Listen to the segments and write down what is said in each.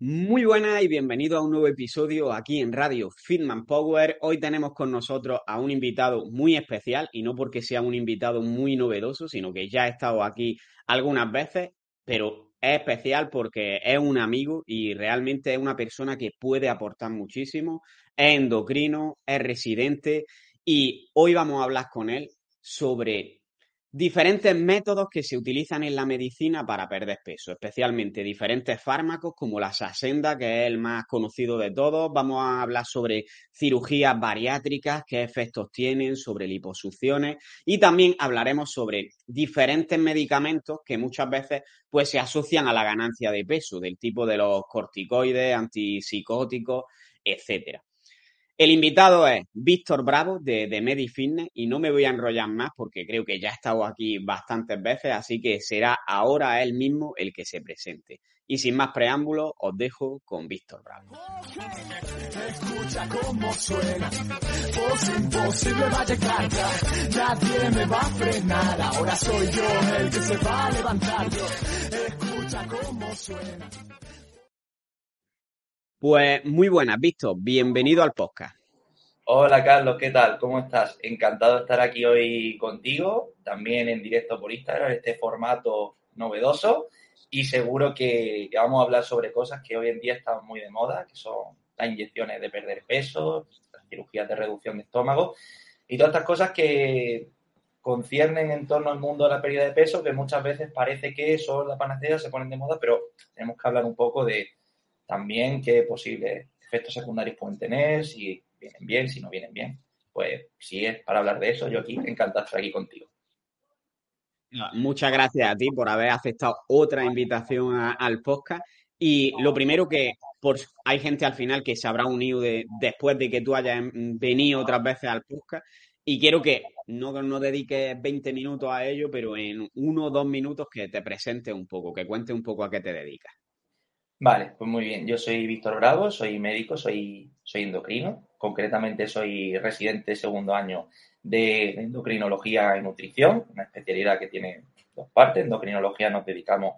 Muy buenas y bienvenido a un nuevo episodio aquí en Radio Fitman Power. Hoy tenemos con nosotros a un invitado muy especial y no porque sea un invitado muy novedoso, sino que ya ha estado aquí algunas veces, pero es especial porque es un amigo y realmente es una persona que puede aportar muchísimo. Es endocrino, es residente y hoy vamos a hablar con él sobre diferentes métodos que se utilizan en la medicina para perder peso, especialmente diferentes fármacos como la Saxenda, que es el más conocido de todos. Vamos a hablar sobre cirugías bariátricas, qué efectos tienen, sobre liposucciones y también hablaremos sobre diferentes medicamentos que muchas veces pues se asocian a la ganancia de peso, del tipo de los corticoides, antipsicóticos, etcétera. El invitado es Víctor Bravo de, de MediFitness y no me voy a enrollar más porque creo que ya ha estado aquí bastantes veces, así que será ahora él mismo el que se presente. Y sin más preámbulos, os dejo con Víctor Bravo. Escucha cómo suena, ya, va ahora soy yo el que se va a levantar escucha suena. Pues muy buenas, Víctor, bienvenido al podcast. Hola Carlos, ¿qué tal? ¿Cómo estás? Encantado de estar aquí hoy contigo, también en directo por Instagram, este formato novedoso y seguro que, que vamos a hablar sobre cosas que hoy en día están muy de moda, que son las inyecciones de perder peso, las cirugías de reducción de estómago y todas estas cosas que conciernen en torno al mundo de la pérdida de peso, que muchas veces parece que son la panacea, se ponen de moda, pero tenemos que hablar un poco de también qué posibles efectos secundarios pueden tener, si vienen bien, si no vienen bien. Pues si es para hablar de eso, yo aquí encantado estar aquí contigo. Muchas gracias a ti por haber aceptado otra invitación al podcast. Y lo primero que por, hay gente al final que se habrá unido de- después de que tú hayas venido otras veces al podcast. Y quiero que no, no dediques 20 minutos a ello, pero en uno o dos minutos que te presentes un poco, que cuentes un poco a qué te dedicas. Vale, pues muy bien. Yo soy Víctor Bravo, soy médico, soy, soy endocrino. Concretamente soy residente segundo año de endocrinología y nutrición, una especialidad que tiene dos partes. Endocrinología nos dedicamos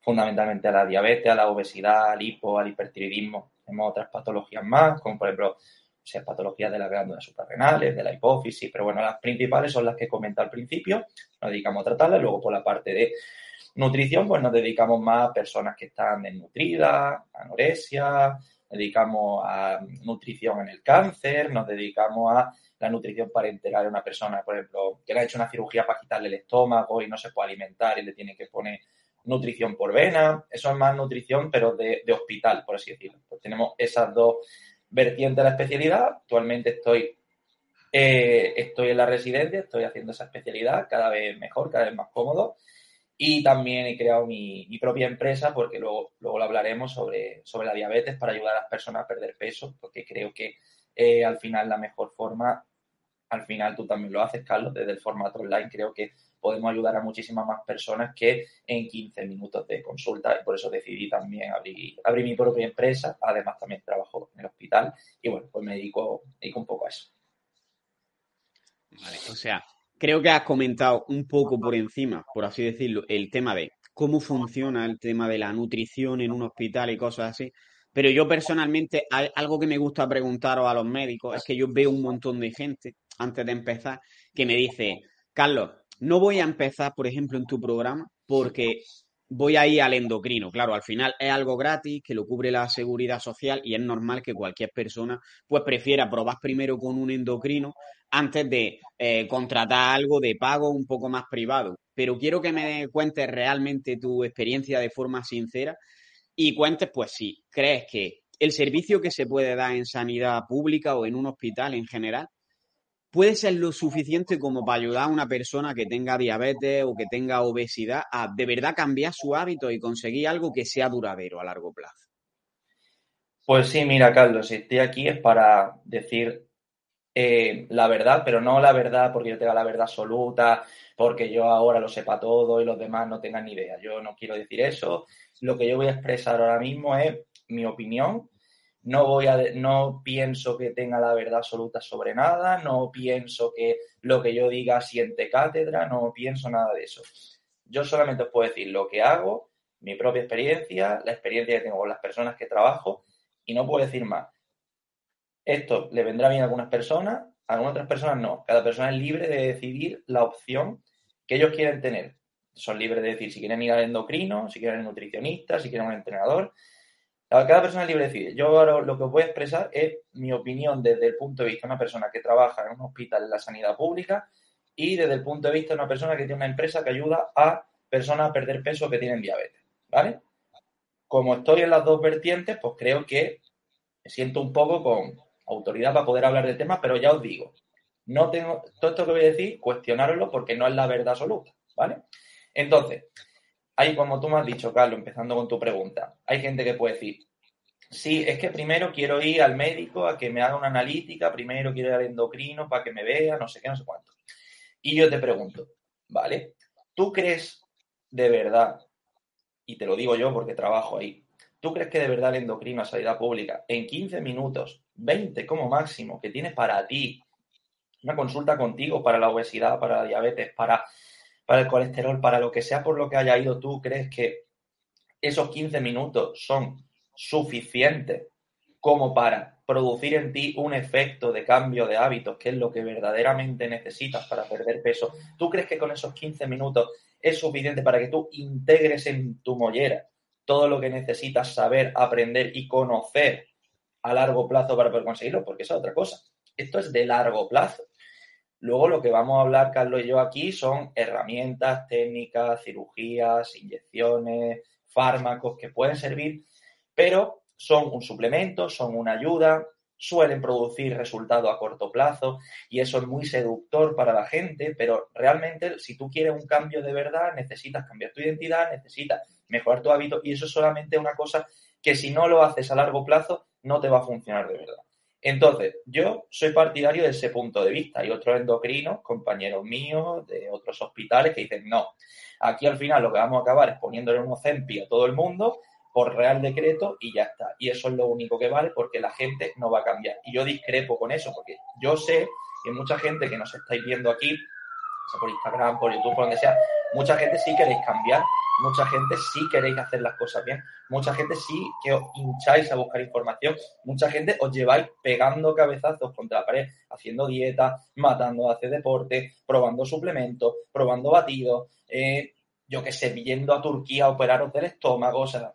fundamentalmente a la diabetes, a la obesidad, al hipo, al hipertiroidismo. Tenemos otras patologías más, como por ejemplo, o sea, patologías de las glándulas suprarrenales, de la hipófisis, pero bueno, las principales son las que comenté al principio. Nos dedicamos a tratarlas. Luego, por la parte de Nutrición, pues nos dedicamos más a personas que están desnutridas, anorexia, dedicamos a nutrición en el cáncer, nos dedicamos a la nutrición parenteral de una persona, por ejemplo, que le ha hecho una cirugía para quitarle el estómago y no se puede alimentar y le tiene que poner nutrición por vena. Eso es más nutrición, pero de, de hospital, por así decirlo. Pues tenemos esas dos vertientes de la especialidad. Actualmente estoy, eh, estoy en la residencia, estoy haciendo esa especialidad cada vez mejor, cada vez más cómodo. Y también he creado mi, propia empresa, porque luego, luego lo hablaremos sobre, sobre la diabetes para ayudar a las personas a perder peso, porque creo que eh, al final la mejor forma, al final tú también lo haces, Carlos, desde el formato online, creo que podemos ayudar a muchísimas más personas que en 15 minutos de consulta y por eso decidí también abrir, abrir mi propia empresa. Además, también trabajo en el hospital y bueno, pues me dedico, dedico un poco a eso. Vale, o sea, creo que has comentado un poco por encima, por así decirlo, el tema de cómo funciona el tema de la nutrición en un hospital y cosas así. Pero yo personalmente, algo que me gusta preguntaros a los médicos es que yo veo un montón de gente antes de empezar que me dice, Carlos, no voy a empezar, por ejemplo, en tu programa porque voy a ir al endocrino. Claro, al final es algo gratis que lo cubre la seguridad social y es normal que cualquier persona pues prefiera probar primero con un endocrino antes de eh, contratar algo de pago un poco más privado. Pero quiero que me cuentes realmente tu experiencia de forma sincera y cuentes, pues si crees que el servicio que se puede dar en sanidad pública o en un hospital en general puede ser lo suficiente como para ayudar a una persona que tenga diabetes o que tenga obesidad a de verdad cambiar su hábito y conseguir algo que sea duradero a largo plazo. Pues sí, mira, Carlos, estoy aquí es para decir eh, la verdad, pero no la verdad porque yo tenga la verdad absoluta, porque yo ahora lo sepa todo y los demás no tengan ni idea. Yo no quiero decir eso. Lo que yo voy a expresar ahora mismo es mi opinión. No voy a, no pienso que tenga la verdad absoluta sobre nada, no pienso que lo que yo diga siente cátedra, no pienso nada de eso. Yo solamente os puedo decir lo que hago, mi propia experiencia, la experiencia que tengo con las personas que trabajo y no puedo decir más. Esto le vendrá bien a algunas personas, a algunas otras personas no. Cada persona es libre de decidir la opción que ellos quieren tener. Son libres de decir si quieren ir al endocrino, si quieren un nutricionista, si quieren un entrenador. Cada persona es libre de decidir. Yo ahora lo que os voy a expresar es mi opinión desde el punto de vista de una persona que trabaja en un hospital en la sanidad pública y desde el punto de vista de una persona que tiene una empresa que ayuda a personas a perder peso que tienen diabetes. ¿Vale? Como estoy en las dos vertientes, pues creo que me siento un poco con autoridad para poder hablar del tema, pero ya os digo, no tengo, todo esto que voy a decir, cuestionároslo porque no es la verdad absoluta, ¿vale? Entonces, hay como tú me has dicho, Carlos, empezando con tu pregunta, hay gente que puede decir, sí, es que primero quiero ir al médico a que me haga una analítica, primero quiero ir al endocrino para que me vea, no sé qué, no sé cuánto. Y yo te pregunto, ¿vale? ¿Tú crees de verdad, y te lo digo yo porque trabajo ahí, ¿tú crees que de verdad el endocrino a salida pública en 15 minutos 20 como máximo que tienes para ti, una consulta contigo para la obesidad, para la diabetes, para, para el colesterol, para lo que sea por lo que haya ido tú, crees que esos 15 minutos son suficientes como para producir en ti un efecto de cambio de hábitos, que es lo que verdaderamente necesitas para perder peso. ¿Tú crees que con esos 15 minutos es suficiente para que tú integres en tu mollera todo lo que necesitas saber, aprender y conocer a largo plazo para poder conseguirlo, porque esa es otra cosa. Esto es de largo plazo. Luego lo que vamos a hablar, Carlos y yo, aquí son herramientas, técnicas, cirugías, inyecciones, fármacos que pueden servir, pero son un suplemento, son una ayuda, suelen producir resultados a corto plazo y eso es muy seductor para la gente, pero realmente si tú quieres un cambio de verdad, necesitas cambiar tu identidad, necesitas mejorar tu hábito y eso es solamente una cosa que si no lo haces a largo plazo no te va a funcionar de verdad. Entonces, yo soy partidario de ese punto de vista. Hay otros endocrinos, compañeros míos de otros hospitales que dicen, no, aquí al final lo que vamos a acabar es poniéndole un Ozempi a todo el mundo por real decreto y ya está. Y eso es lo único que vale porque la gente no va a cambiar. Y yo discrepo con eso porque yo sé que mucha gente que nos estáis viendo aquí, por Instagram, por YouTube, por donde sea, mucha gente sí queréis cambiar mucha gente sí queréis hacer las cosas bien, mucha gente sí que os hincháis a buscar información, mucha gente os lleváis pegando cabezazos contra la pared, haciendo dieta, matando hacer deporte, probando suplementos, probando batidos, eh, yo que sé, yendo a Turquía a operaros del estómago, o sea,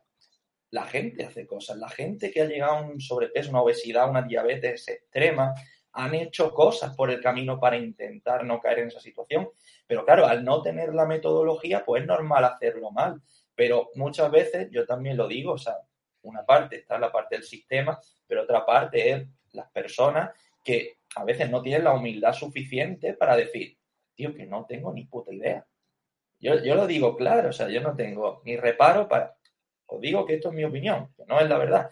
la gente hace cosas, la gente que ha llegado a un sobrepeso, una obesidad, una diabetes extrema, han hecho cosas por el camino para intentar no caer en esa situación. Pero claro, al no tener la metodología, pues es normal hacerlo mal. Pero muchas veces, yo también lo digo, o sea, una parte está la parte del sistema, pero otra parte es las personas que a veces no tienen la humildad suficiente para decir, tío, que no tengo ni puta idea. Yo, yo lo digo claro, o sea, yo no tengo ni reparo para... Os digo que esto es mi opinión, que no es la verdad.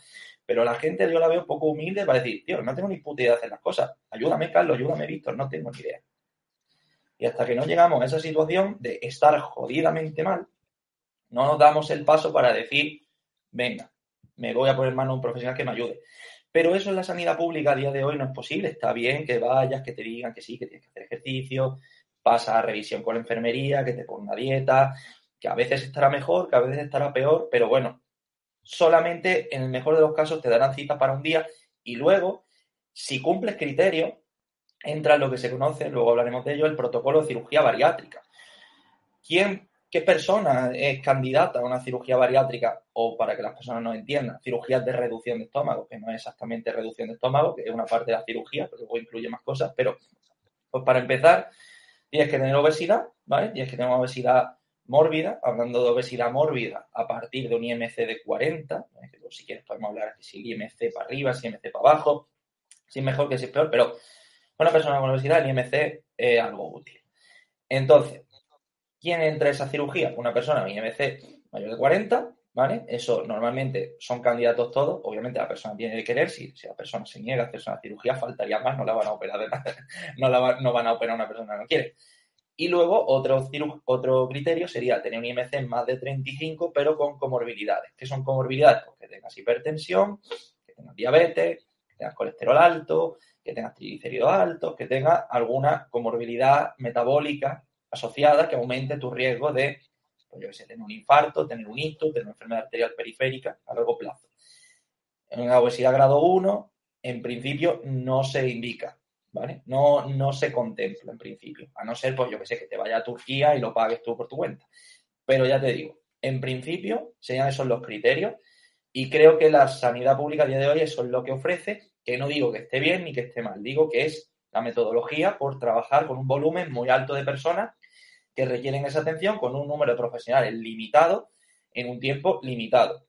Pero la gente yo la veo poco humilde para decir, tío, no tengo ni puta idea de hacer las cosas. Ayúdame, Carlos, ayúdame, Víctor, no tengo ni idea. Y hasta que no llegamos a esa situación de estar jodidamente mal, no nos damos el paso para decir, venga, me voy a poner mano a un profesional que me ayude. Pero eso en la sanidad pública a día de hoy no es posible. Está bien que vayas, que te digan que sí, que tienes que hacer ejercicio, pasa a revisión con la enfermería, que te ponga dieta, que a veces estará mejor, que a veces estará peor, pero bueno, solamente en el mejor de los casos te darán cita para un día y luego, si cumples criterios, entra en lo que se conoce, luego hablaremos de ello, el protocolo de cirugía bariátrica. ¿Quién, qué persona es candidata a una cirugía bariátrica? O para que las personas no entiendan, cirugías de reducción de estómago, que no es exactamente reducción de estómago, que es una parte de la cirugía, pero luego incluye más cosas, pero pues para empezar, tienes que tener obesidad, ¿vale? Tienes que tener una obesidad mórbida, hablando de obesidad mórbida a partir de un IMC de 40, si quieres podemos hablar de si IMC para arriba, si IMC para abajo, si es mejor que si es peor, pero una persona con obesidad el IMC es algo útil. Entonces, ¿quién entra a esa cirugía? Una persona con IMC mayor de 40, ¿vale? Eso normalmente son candidatos todos. Obviamente la persona tiene que querer. Si, si la persona se niega a hacerse una cirugía, faltaría más, no la van a operar de. No, la no van a operar a una persona que no quiere. Y luego otro, otro criterio sería tener un IMC más de 35, pero con comorbilidades. ¿Qué son comorbilidades? Pues que tengas hipertensión, que tengas diabetes, que tengas colesterol alto, que tengas triglicéridos altos, que tengas alguna comorbilidad metabólica asociada que aumente tu riesgo de, pues yo sé, tener un infarto, tener un hito, tener una enfermedad arterial periférica a largo plazo. En la obesidad grado 1, en principio no se indica ¿vale? No, no se contempla en principio, a no ser, pues yo que sé, que te vaya a Turquía y lo pagues tú por tu cuenta. Pero ya te digo, en principio serían esos los criterios y creo que la sanidad pública a día de hoy eso es lo que ofrece, que no digo que esté bien ni que esté mal, digo que es la metodología por trabajar con un volumen muy alto de personas que requieren esa atención con un número de profesionales limitado en un tiempo limitado.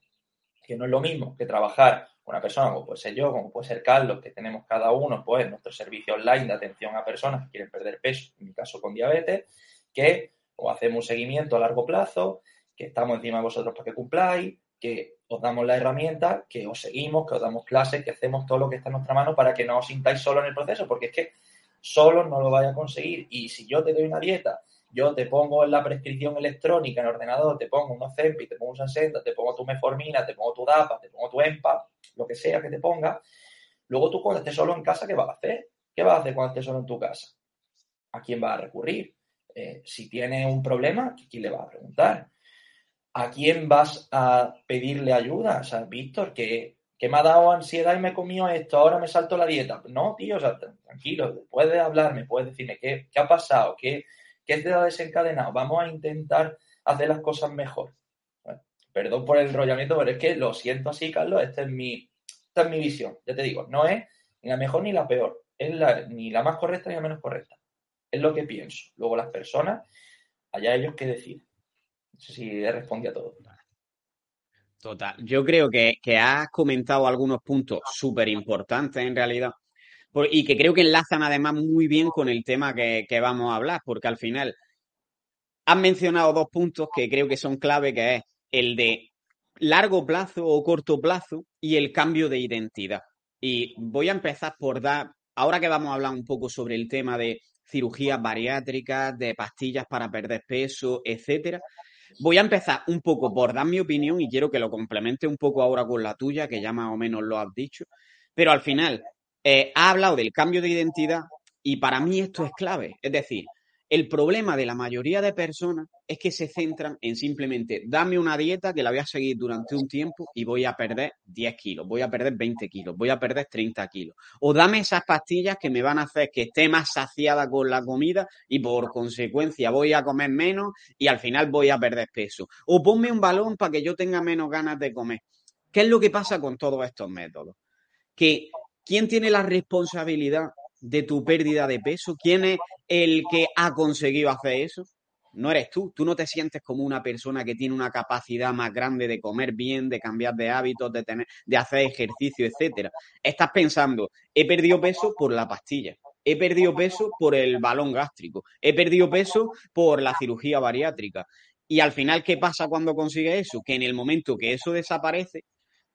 Que no es lo mismo que trabajar una persona como puede ser yo, como puede ser Carlos, que tenemos cada uno, pues, nuestro servicio online de atención a personas que quieren perder peso, en mi caso con diabetes, que os hacemos un seguimiento a largo plazo, que estamos encima de vosotros para que cumpláis, que os damos la herramienta, que os seguimos, que os damos clases, que hacemos todo lo que está en nuestra mano para que no os sintáis solo en el proceso, porque es que solo no lo vais a conseguir. Y si yo te doy una dieta yo te pongo en la prescripción electrónica en el ordenador, te pongo un Ozempic, te pongo un Sansenda, te pongo tu Meformina, te pongo tu DAPA, te pongo tu EMPA, lo que sea que te ponga. Luego tú cuando estés solo en casa, ¿qué vas a hacer? ¿Qué vas a hacer cuando estés solo en tu casa? ¿A quién vas a recurrir? Eh, si tienes un problema, ¿quién le vas a preguntar? ¿A quién vas a pedirle ayuda? O sea, Víctor, que, me ha dado ansiedad y me comió esto, ahora me salto la dieta. No, tío, o sea, tranquilo, puedes hablarme, puedes decirme qué, qué ha pasado, qué, ¿Qué te ha desencadenado? Vamos a intentar hacer las cosas mejor. Perdón por el enrollamiento, pero es que lo siento así, Carlos, esta es mi, esta es mi visión. Ya te digo, no es ni la mejor ni la peor, es la, ni la más correcta ni la menos correcta. Es lo que pienso. Luego las personas, allá ellos que deciden. No sé si he respondido a todo. Total. Yo creo que, que has comentado algunos puntos súper importantes en realidad y que creo que enlazan además muy bien con el tema que, vamos a hablar, porque al final han mencionado dos puntos que creo que son clave, que es el de largo plazo o corto plazo y el cambio de identidad. Y voy a empezar por dar, ahora que vamos a hablar un poco sobre el tema de cirugías bariátricas, de pastillas para perder peso, etcétera, voy a empezar un poco por dar mi opinión y quiero que lo complemente un poco ahora con la tuya, que ya más o menos lo has dicho. Pero al final, eh, ha hablado del cambio de identidad y para mí esto es clave. Es decir, el problema de la mayoría de personas es que se centran en simplemente dame una dieta que la voy a seguir durante un tiempo y voy a perder 10 kilos, voy a perder 20 kilos, voy a perder 30 kilos. O dame esas pastillas que me van a hacer que esté más saciada con la comida y por consecuencia voy a comer menos y al final voy a perder peso. O ponme un balón para que yo tenga menos ganas de comer. ¿Qué es lo que pasa con todos estos métodos? Que ¿Quién tiene la responsabilidad de tu pérdida de peso? ¿Quién es el que ha conseguido hacer eso? No eres tú. Tú no te sientes como una persona que tiene una capacidad más grande de comer bien, de cambiar de hábitos, de tener, de hacer ejercicio, etcétera. Estás pensando, he perdido peso por la pastilla. He perdido peso por el balón gástrico. He perdido peso por la cirugía bariátrica. Y al final, ¿qué pasa cuando consigues eso? Que en el momento que eso desaparece,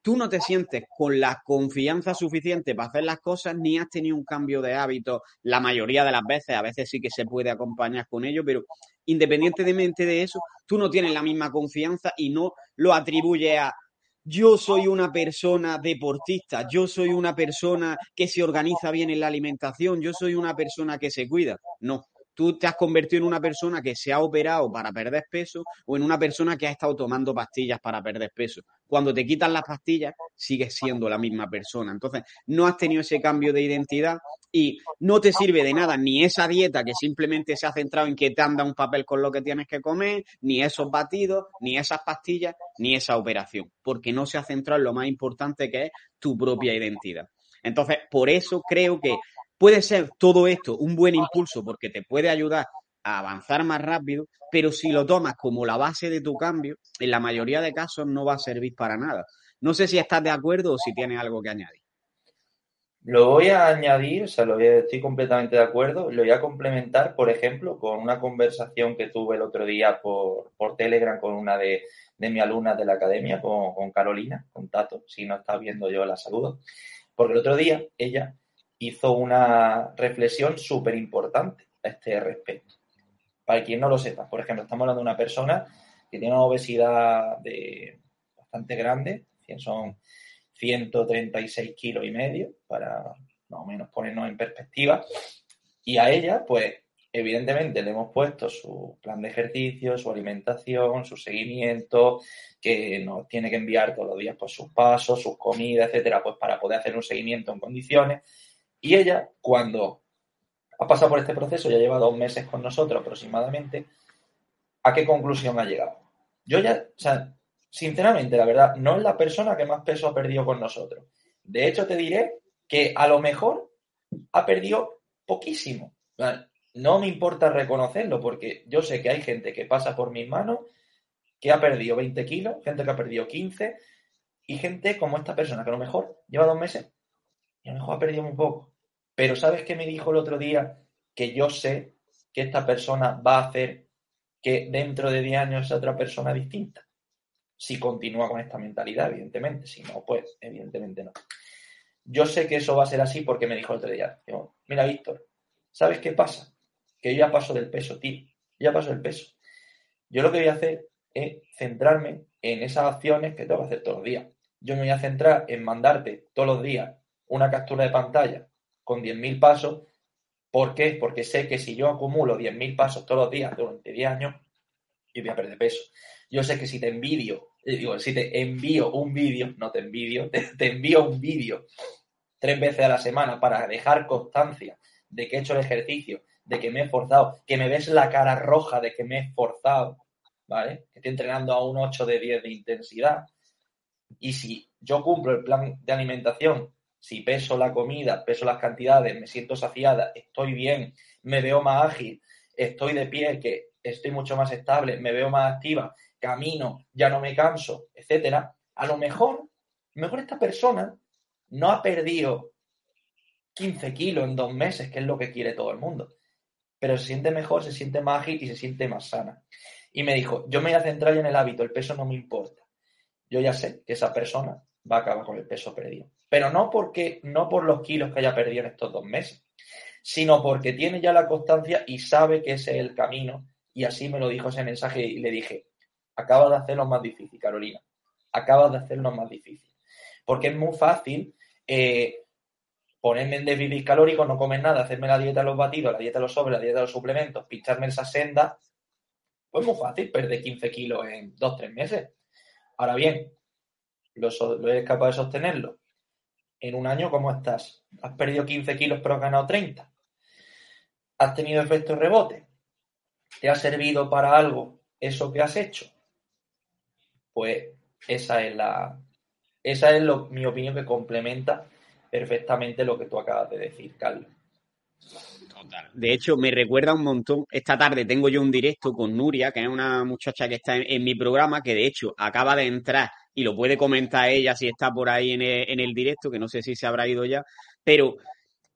tú no te sientes con la confianza suficiente para hacer las cosas ni has tenido un cambio de hábito la mayoría de las veces, a veces sí que se puede acompañar con ello, pero independientemente de eso, tú no tienes la misma confianza y no lo atribuyes a yo soy una persona deportista, yo soy una persona que se organiza bien en la alimentación, yo soy una persona que se cuida. No, tú te has convertido en una persona que se ha operado para perder peso o en una persona que ha estado tomando pastillas para perder peso. Cuando te quitan las pastillas, sigues siendo la misma persona. Entonces, no has tenido ese cambio de identidad y no te sirve de nada ni esa dieta que simplemente se ha centrado en que te anda un papel con lo que tienes que comer, ni esos batidos, ni esas pastillas, ni esa operación, porque no se ha centrado en lo más importante que es tu propia identidad. Entonces, por eso creo que Puede ser todo esto un buen impulso porque te puede ayudar a avanzar más rápido, pero si lo tomas como la base de tu cambio, en la mayoría de casos no va a servir para nada. No sé si estás de acuerdo o si tienes algo que añadir. Lo voy a añadir, o sea, lo estoy completamente de acuerdo. Lo voy a complementar, por ejemplo, con una conversación que tuve el otro día por, por Telegram con una de, de mis alumnas de la academia, con, con, Carolina, con Tato. Si no está viendo yo la saludo. Porque el otro día ella hizo una reflexión súper importante a este respecto. Para quien no lo sepa, por ejemplo, estamos hablando de una persona que tiene una obesidad de bastante grande, son 136 kilos y medio, para más o menos ponernos en perspectiva. Y a ella, pues, evidentemente le hemos puesto su plan de ejercicio, su alimentación, su seguimiento, que nos tiene que enviar todos los días pues, sus pasos, sus comidas, etcétera, pues para poder hacer un seguimiento en condiciones. Y ella, cuando ha pasado por este proceso, ya lleva dos meses con nosotros aproximadamente, ¿a qué conclusión ha llegado? Yo ya, o sea, sinceramente, la verdad, no es la persona que más peso ha perdido con nosotros. De hecho, te diré que a lo mejor ha perdido poquísimo. No me importa reconocerlo porque yo sé que hay gente que pasa por mis manos que ha perdido 20 kilos, gente que ha perdido 15 y gente como esta persona que a lo mejor lleva dos meses y a lo mejor ha perdido muy poco. Pero ¿sabes qué me dijo el otro día? Que yo sé que esta persona va a hacer que dentro de 10 años sea otra persona distinta. Si continúa con esta mentalidad, evidentemente. Si no, pues evidentemente no. Yo sé que eso va a ser así porque me dijo el otro día. Mira, Víctor, ¿sabes qué pasa? Que yo ya paso del peso, tío. ya paso del peso. Yo lo que voy a hacer es centrarme en esas acciones que tengo que hacer todos los días. Yo me voy a centrar en mandarte todos los días una captura de pantalla con 10.000 pasos. ¿Por qué? Porque sé que si yo acumulo 10.000 pasos todos los días durante 10 años, yo voy a perder peso. Yo sé que si te envidio, eh, digo, si te envío un vídeo, no te envidio, te, te envío un vídeo tres veces a la semana para dejar constancia de que he hecho el ejercicio, de que me he esforzado, que me ves la cara roja de que me he esforzado, ¿vale? Que estoy entrenando a un 8 de 10 de intensidad. Y si yo cumplo el plan de alimentación si peso la comida, peso las cantidades, me siento saciada, estoy bien, me veo más ágil, estoy de pie, que estoy mucho más estable, me veo más activa, camino, ya no me canso, etcétera, a lo mejor, mejor esta persona no ha perdido 15 kilos en dos meses, que es lo que quiere todo el mundo, pero se siente mejor, se siente más ágil y se siente más sana. Y me dijo, yo me voy a centrar en el hábito, el peso no me importa. Yo ya sé que esa persona va a acabar con el peso perdido pero no porque no por los kilos que haya perdido en estos dos meses, sino porque tiene ya la constancia y sabe que ese es el camino. Y así me lo dijo ese mensaje y le dije, acabas de hacerlo más difícil, Carolina, acabas de hacerlo más difícil. Porque es muy fácil eh, ponerme en déficit calórico, no comer nada, hacerme la dieta de los batidos, la dieta de los sobres, la dieta de los suplementos, pincharme esa senda, pues muy fácil perder 15 kilos en dos, tres meses. Ahora bien, ¿lo, lo eres capaz de sostenerlo? en un año, ¿cómo estás? ¿Has perdido 15 kilos pero has ganado 30? ¿Has tenido efecto rebote? ¿Te ha servido para algo eso que has hecho? Pues esa es la. Esa es mi opinión que complementa perfectamente lo que tú acabas de decir, Carlos. Total. De hecho, me recuerda un montón. Esta tarde tengo yo un directo con Nuria, que es una muchacha que está en mi programa, que de hecho acaba de entrar y lo puede comentar ella si está por ahí en el, directo, que no sé si se habrá ido ya, pero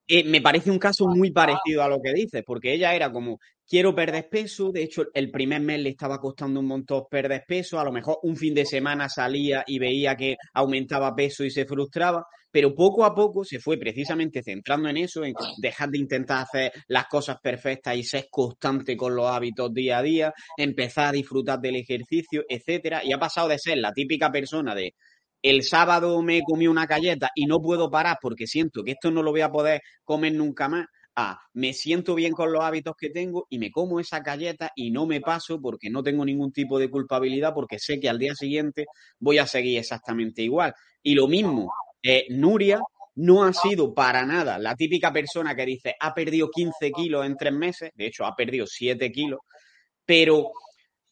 eh, me parece un caso muy parecido a lo que dices, porque ella era como, quiero perder peso, de hecho el primer mes le estaba costando un montón perder peso, a lo mejor un fin de semana salía y veía que aumentaba peso y se frustraba, pero poco a poco se fue precisamente centrando en eso, en dejar de intentar hacer las cosas perfectas y ser constante con los hábitos día a día, empezar a disfrutar del ejercicio, etcétera, y ha pasado de ser la típica persona de el sábado me comí una galleta y no puedo parar porque siento que esto no lo voy a poder comer nunca más, a me siento bien con los hábitos que tengo y me como esa galleta y no me paso porque no tengo ningún tipo de culpabilidad porque sé que al día siguiente voy a seguir exactamente igual. Y lo mismo, eh, Nuria no ha sido para nada la típica persona que dice ha perdido 15 kilos en tres meses, de hecho ha perdido 7 kilos, pero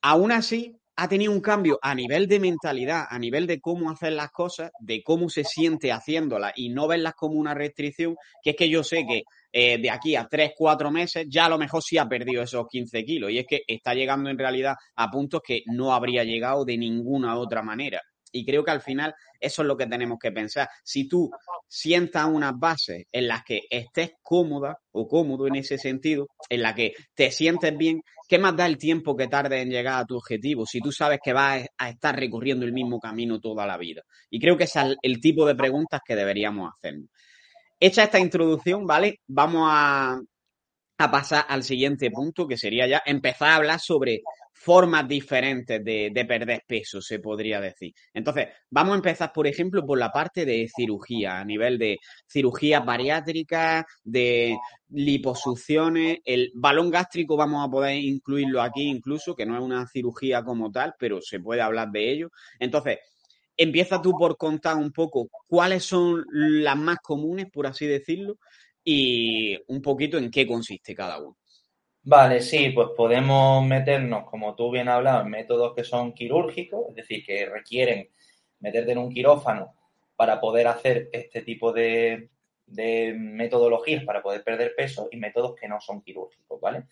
aún así ha tenido un cambio a nivel de mentalidad, a nivel de cómo hacer las cosas, de cómo se siente haciéndolas y no verlas como una restricción, que es que yo sé que eh, de aquí a 3, 4 meses ya a lo mejor sí ha perdido esos 15 kilos y es que está llegando en realidad a puntos que no habría llegado de ninguna otra manera. Y creo que al final eso es lo que tenemos que pensar. Si tú sientas unas bases en las que estés cómoda o cómodo en ese sentido, en la que te sientes bien, ¿qué más da el tiempo que tarde en llegar a tu objetivo si tú sabes que vas a estar recorriendo el mismo camino toda la vida? Y creo que ese es el tipo de preguntas que deberíamos hacernos. Hecha esta introducción, ¿vale? Vamos a, a pasar al siguiente punto, que sería ya empezar a hablar sobre formas diferentes de, perder peso, se podría decir. Entonces, vamos a empezar, por ejemplo, por la parte de cirugía, a nivel de cirugías bariátricas, de liposucciones. El balón gástrico vamos a poder incluirlo aquí incluso, que no es una cirugía como tal, pero se puede hablar de ello. Entonces, empieza tú por contar un poco cuáles son las más comunes, por así decirlo, y un poquito en qué consiste cada uno. Vale, sí, pues podemos meternos, como tú bien has en métodos que son quirúrgicos, es decir, que requieren meterte en un quirófano para poder hacer este tipo de, metodologías para poder perder peso y métodos que no son quirúrgicos, ¿vale?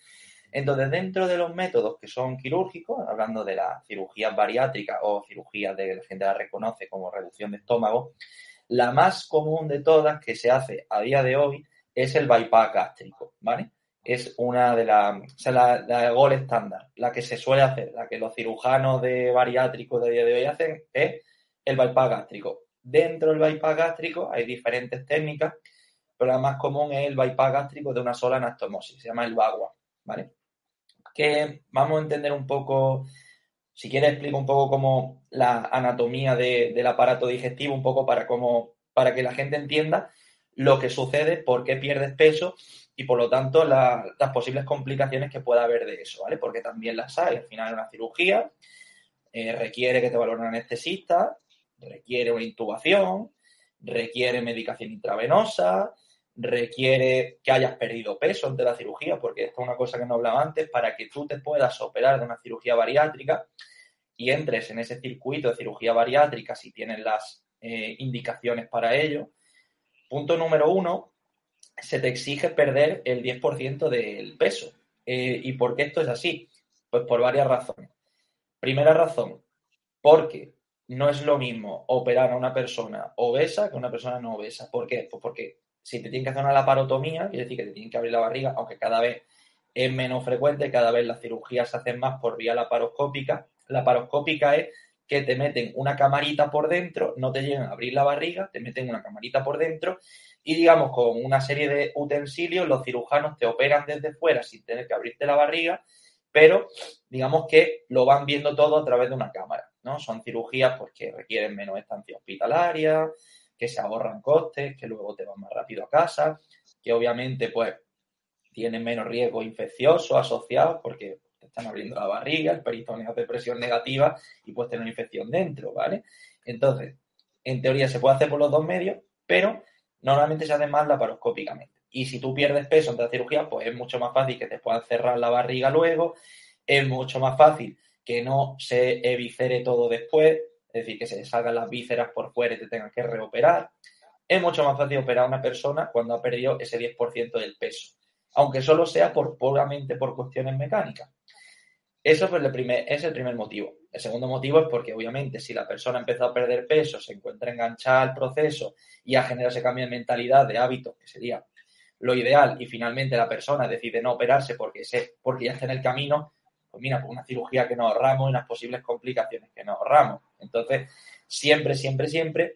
Entonces, dentro de los métodos que son quirúrgicos, hablando de la cirugía bariátrica o cirugía de la gente la reconoce como reducción de estómago, la más común de todas que se hace a día de hoy es el bypass gástrico, ¿vale? Es una de las, o sea, la, la gol estándar, la que se suele hacer, la que los cirujanos de bariátricos de día de hoy hacen, es el bypass gástrico. Dentro del bypass gástrico hay diferentes técnicas, pero la más común es el bypass gástrico de una sola anastomosis, se llama el BAGUA, ¿vale? Que vamos a entender un poco, si quieres explico un poco cómo la anatomía del aparato digestivo, un poco para cómo, para que la gente entienda lo que sucede, por qué pierdes peso y por lo tanto las posibles complicaciones que pueda haber de eso, ¿vale? Porque también las hay. Al final una cirugía eh, requiere que te valore un anestesista, requiere una intubación, requiere medicación intravenosa, requiere que hayas perdido peso ante la cirugía, porque esto es una cosa que no hablaba antes, para que tú te puedas operar de una cirugía bariátrica y entres en ese circuito de cirugía bariátrica si tienes las eh, indicaciones para ello, Punto número uno, se te exige perder el 10% del peso. Eh, ¿Y por qué esto es así? Pues por varias razones. Primera razón, porque no es lo mismo operar a una persona obesa que a una persona no obesa. ¿Por qué? Pues porque si te tienen que hacer una laparotomía, quiere decir que te tienen que abrir la barriga, aunque cada vez es menos frecuente, cada vez las cirugías se hacen más por vía laparoscópica. La laparoscópica es que te meten una camarita por dentro, no te llegan a abrir la barriga, te meten una camarita por dentro y digamos con una serie de utensilios los cirujanos te operan desde fuera sin tener que abrirte la barriga, pero digamos que lo van viendo todo a través de una cámara, ¿no? Son cirugías pues que requieren menos estancia hospitalaria, que se ahorran costes, que luego te van más rápido a casa, que obviamente pues tienen menos riesgo infeccioso asociado porque están abriendo la barriga, el peritoneo hace presión negativa y puedes tener una infección dentro, ¿vale? Entonces, en teoría se puede hacer por los dos medios, pero normalmente se hace más laparoscópicamente. Y si tú pierdes peso ante la cirugía, pues es mucho más fácil que te puedan cerrar la barriga luego, es mucho más fácil que no se eviscere todo después, es decir, que se salgan las vísceras por fuera y te tengan que reoperar. Es mucho más fácil operar a una persona cuando ha perdido ese 10% del peso, aunque solo sea por, puramente por cuestiones mecánicas. Eso es el, primer, motivo. El segundo motivo es porque, obviamente, si la persona empezó a perder peso, se encuentra enganchada al proceso y ha generado ese cambio de mentalidad, de hábitos, que sería lo ideal, y finalmente la persona decide no operarse porque, se, porque ya está en el camino, pues mira, con una cirugía que nos ahorramos y unas posibles complicaciones que nos ahorramos. Entonces, siempre, siempre, siempre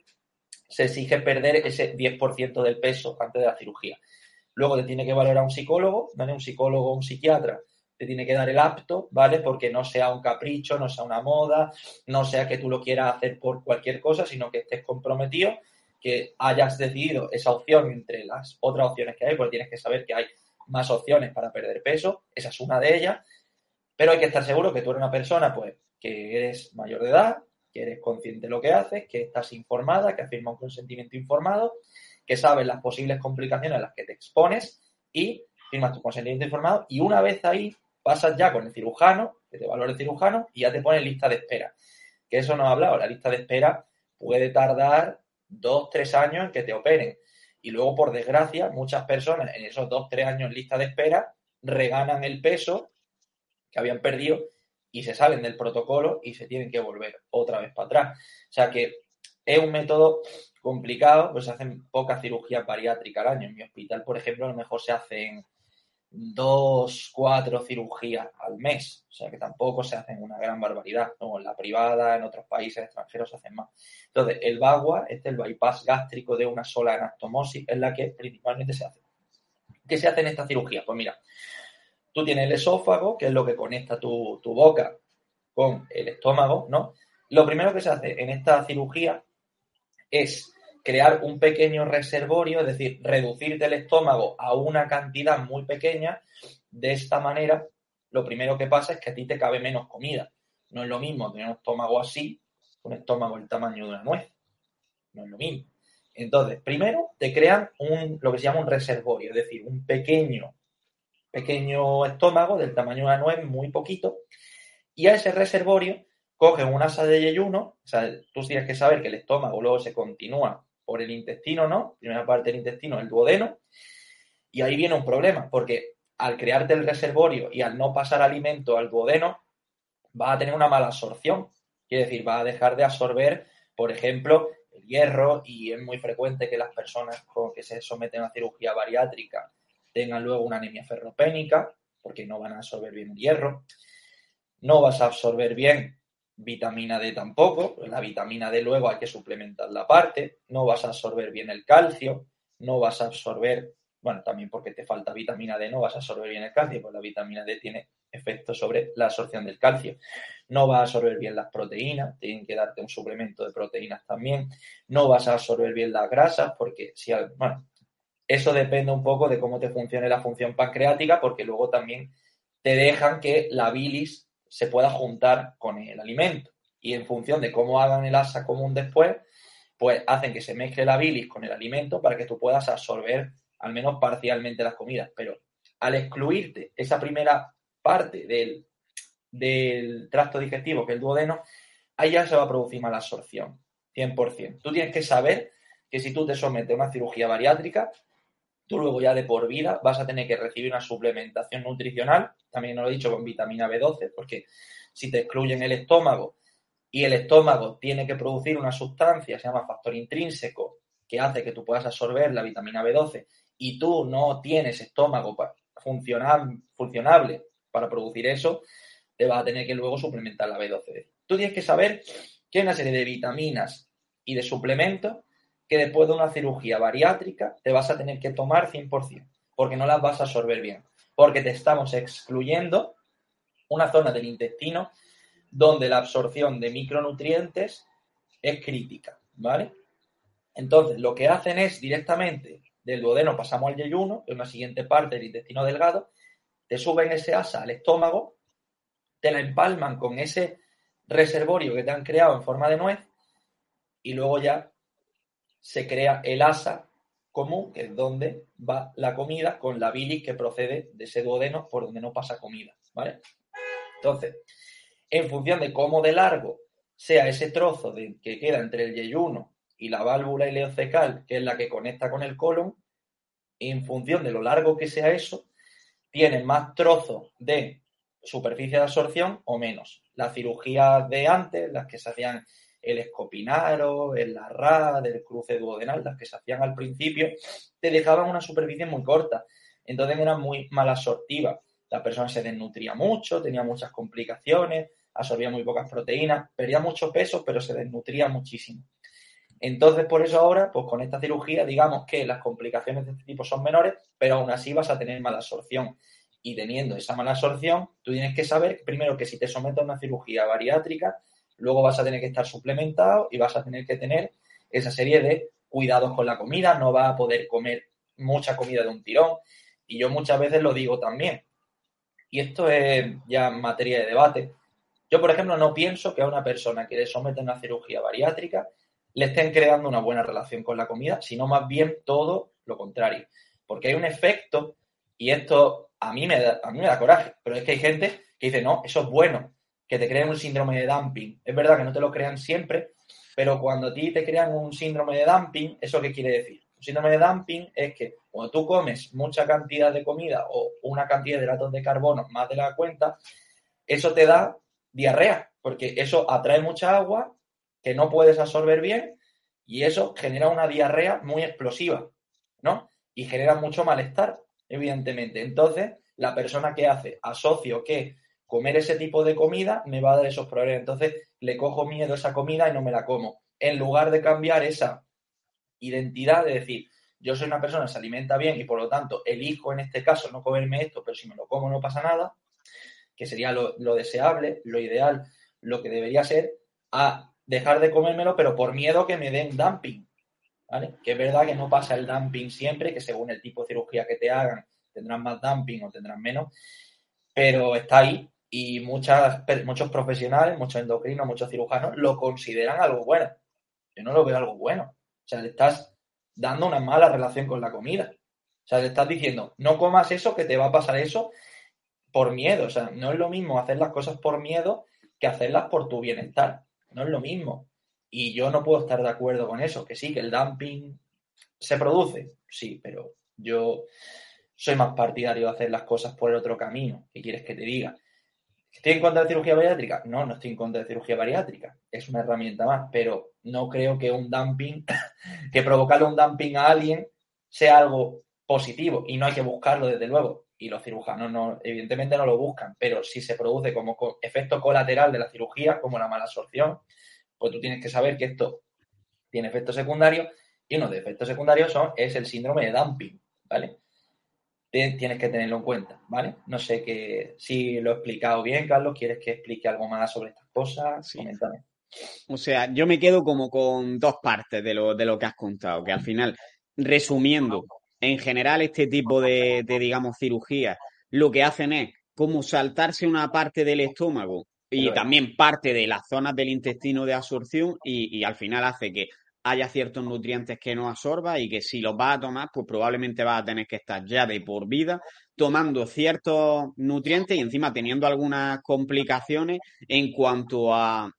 se exige perder ese 10% del peso antes de la cirugía. Luego te tiene que valorar un psicólogo, ¿vale? Un psicólogo o un psiquiatra te tiene que dar el apto, ¿vale? Porque no sea un capricho, no sea una moda, no sea que tú lo quieras hacer por cualquier cosa, sino que estés comprometido, que hayas decidido esa opción entre las otras opciones que hay, porque tienes que saber que hay más opciones para perder peso, esa es una de ellas, pero hay que estar seguro que tú eres una persona, pues, que eres mayor de edad, que eres consciente de lo que haces, que estás informada, que afirma un consentimiento informado, que sabes las posibles complicaciones a las que te expones y firmas tu consentimiento informado y una vez ahí pasas ya con el cirujano, que te valora el cirujano, y ya te pone lista de espera. Que eso no ha hablado, la lista de espera puede tardar dos, tres años en que te operen. Y luego, por desgracia, muchas personas en esos dos, tres años en lista de espera reganan el peso que habían perdido y se salen del protocolo y se tienen que volver otra vez para atrás. O sea que es un método complicado, pues se hacen pocas cirugías bariátricas al año. En mi hospital, por ejemplo, a lo mejor se hacen dos, cuatro cirugías al mes. O sea que tampoco se hacen una gran barbaridad. ¿no? En la privada, en otros países extranjeros se hacen más. Entonces, el BAGUA, este es el bypass gástrico de una sola anastomosis, es la que principalmente se hace. ¿Qué se hace en esta cirugía? Pues mira, tú tienes el esófago, que es lo que conecta tu, tu boca con el estómago, ¿no? Lo primero que se hace en esta cirugía es crear un pequeño reservorio, es decir, reducirte el estómago a una cantidad muy pequeña. De esta manera, lo primero que pasa es que a ti te cabe menos comida. No es lo mismo tener un estómago así, un estómago del tamaño de una nuez. No es lo mismo. Entonces, primero te crean un, lo que se llama un reservorio, es decir, un pequeño, pequeño estómago del tamaño de una nuez, muy poquito, y a ese reservorio cogen un asa de yeyuno, o sea, tú tienes que saber que el estómago luego se continúa por el intestino, ¿no? Primera parte del intestino, el duodeno. Y ahí viene un problema, porque al crearte el reservorio y al no pasar alimento al duodeno, va a tener una mala absorción. Quiere decir, va a dejar de absorber, por ejemplo, el hierro y es muy frecuente que las personas con que se someten a cirugía bariátrica tengan luego una anemia ferropénica, porque no van a absorber bien el hierro. No vas a absorber bien vitamina D tampoco, la vitamina D luego hay que suplementar la parte, no vas a absorber bien el calcio, no vas a absorber, bueno, también porque te falta vitamina D, no vas a absorber bien el calcio, pues la vitamina D tiene efecto sobre la absorción del calcio. No vas a absorber bien las proteínas, tienen que darte un suplemento de proteínas también. No vas a absorber bien las grasas, porque si, bueno, eso depende un poco de cómo te funcione la función pancreática, porque luego también te dejan que la bilis se pueda juntar con el alimento. Y en función de cómo hagan el asa común después, pues hacen que se mezcle la bilis con el alimento para que tú puedas absorber al menos parcialmente las comidas. Pero al excluirte esa primera parte del, del tracto digestivo, que es el duodeno, ahí ya se va a producir mala absorción, 100%. Tú tienes que saber que si tú te sometes a una cirugía bariátrica, tú luego ya de por vida vas a tener que recibir una suplementación nutricional, también lo he dicho con vitamina B12, porque si te excluyen el estómago y el estómago tiene que producir una sustancia, se llama factor intrínseco, que hace que tú puedas absorber la vitamina B12 y tú no tienes estómago funcionable para producir eso, te vas a tener que luego suplementar la B12. Tú tienes que saber que hay una serie de vitaminas y de suplementos que después de una cirugía bariátrica te vas a tener que tomar 100%, porque no las vas a absorber bien, porque te estamos excluyendo una zona del intestino donde la absorción de micronutrientes es crítica, ¿vale? Entonces, lo que hacen es directamente del duodeno pasamos al yeyuno, que es una siguiente parte del intestino delgado, te suben ese asa al estómago, te la empalman con ese reservorio que te han creado en forma de nuez y luego ya se crea el asa común, que es donde va la comida, con la bilis que procede de ese duodeno por donde no pasa comida, ¿vale? Entonces, en función de cómo de largo sea ese trozo de, que queda entre el yeyuno y la válvula ileocecal, que es la que conecta con el colon, en función de lo largo que sea eso, tiene más trozos de superficie de absorción o menos. Las cirugías de antes, las que se hacían el escopinaro, el larrad, el cruce duodenal, las que se hacían al principio, te dejaban una superficie muy corta. Entonces eran muy mal absortivas. La persona se desnutría mucho, tenía muchas complicaciones, absorbía muy pocas proteínas, perdía mucho peso, pero se desnutría muchísimo. Entonces, por eso ahora, pues con esta cirugía, digamos que las complicaciones de este tipo son menores, pero aún así vas a tener mala absorción. Y teniendo esa mala absorción, tú tienes que saber, primero, que si te sometes a una cirugía bariátrica, luego vas a tener que estar suplementado y vas a tener que tener esa serie de cuidados con la comida, no vas a poder comer mucha comida de un tirón. Y yo muchas veces lo digo también. Y esto es ya materia de debate. Yo, por ejemplo, no pienso que a una persona que le somete a una cirugía bariátrica le estén creando una buena relación con la comida, sino más bien todo lo contrario. Porque hay un efecto, y esto a mí me da, a mí me da coraje, pero es que hay gente que dice, no, eso es bueno, que te creen un síndrome de dumping. Es verdad que no te lo crean siempre, pero cuando a ti te crean un síndrome de dumping, ¿eso qué quiere decir? Un síndrome de dumping es que cuando tú comes mucha cantidad de comida o una cantidad de hidratos de carbono más de la cuenta, eso te da diarrea, porque eso atrae mucha agua que no puedes absorber bien y eso genera una diarrea muy explosiva, ¿no? Y genera mucho malestar, evidentemente. Entonces, la persona que hace, asocio que comer ese tipo de comida me va a dar esos problemas. Entonces, le cojo miedo a esa comida y no me la como. En lugar de cambiar esa identidad de decir, yo soy una persona que se alimenta bien y por lo tanto elijo en este caso no comerme esto, pero si me lo como no pasa nada, que sería lo, deseable, lo ideal, lo que debería ser, a dejar de comérmelo, pero por miedo que me den dumping. ¿Vale? Que es verdad que no pasa el dumping siempre, que según el tipo de cirugía que te hagan, tendrán más dumping o tendrán menos, pero está ahí y muchas, muchos profesionales, muchos endocrinos, muchos cirujanos lo consideran algo bueno. Yo no lo veo algo bueno. O sea, le estás dando una mala relación con la comida. O sea, le estás diciendo, no comas eso, que te va a pasar eso por miedo. O sea, no es lo mismo hacer las cosas por miedo que hacerlas por tu bienestar. No es lo mismo. Y yo no puedo estar de acuerdo con eso, que sí, que el dumping se produce, sí, pero yo soy más partidario de hacer las cosas por el otro camino. ¿Qué quieres que te diga? ¿Estoy en contra de cirugía bariátrica? No, no estoy en contra de cirugía bariátrica. Es una herramienta más, pero no creo que un dumping, que provocarle un dumping a alguien sea algo positivo y no hay que buscarlo desde luego. Y los cirujanos no, evidentemente no lo buscan, pero si se produce como efecto colateral de la cirugía, como la mala absorción, pues tú tienes que saber que esto tiene efectos secundarios y uno de efectos secundarios son, es el síndrome de dumping, ¿vale? Tienes que tenerlo en cuenta, ¿vale? No sé que, si lo he explicado bien, Carlos, ¿quieres que explique algo más sobre estas cosas? Sí. Coméntame. O sea, yo me quedo como con dos partes de lo, de lo que has contado, que al final, resumiendo, en general este tipo de, de digamos, cirugías, lo que hacen es como saltarse una parte del estómago y también parte de las zonas del intestino de absorción y, al final hace que haya ciertos nutrientes que no absorba y que si los vas a tomar, pues probablemente vas a tener que estar ya de por vida tomando ciertos nutrientes y encima teniendo algunas complicaciones en cuanto a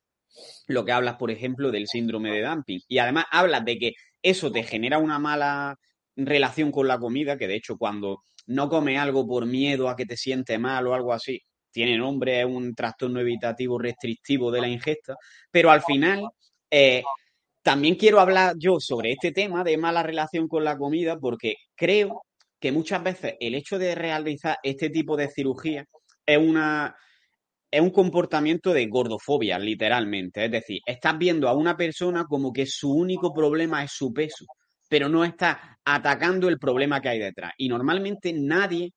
lo que hablas, por ejemplo, del síndrome de dumping. Y además hablas de que eso te genera una mala relación con la comida, que de hecho cuando no comes algo por miedo a que te siente mal o algo así, tiene nombre, es un trastorno evitativo restrictivo de la ingesta, pero al final eh, también quiero hablar yo sobre este tema de mala relación con la comida porque creo que muchas veces el hecho de realizar este tipo de cirugía es una es un comportamiento de gordofobia, literalmente. Es decir, estás viendo a una persona como que su único problema es su peso, pero no está atacando el problema que hay detrás. Y normalmente nadie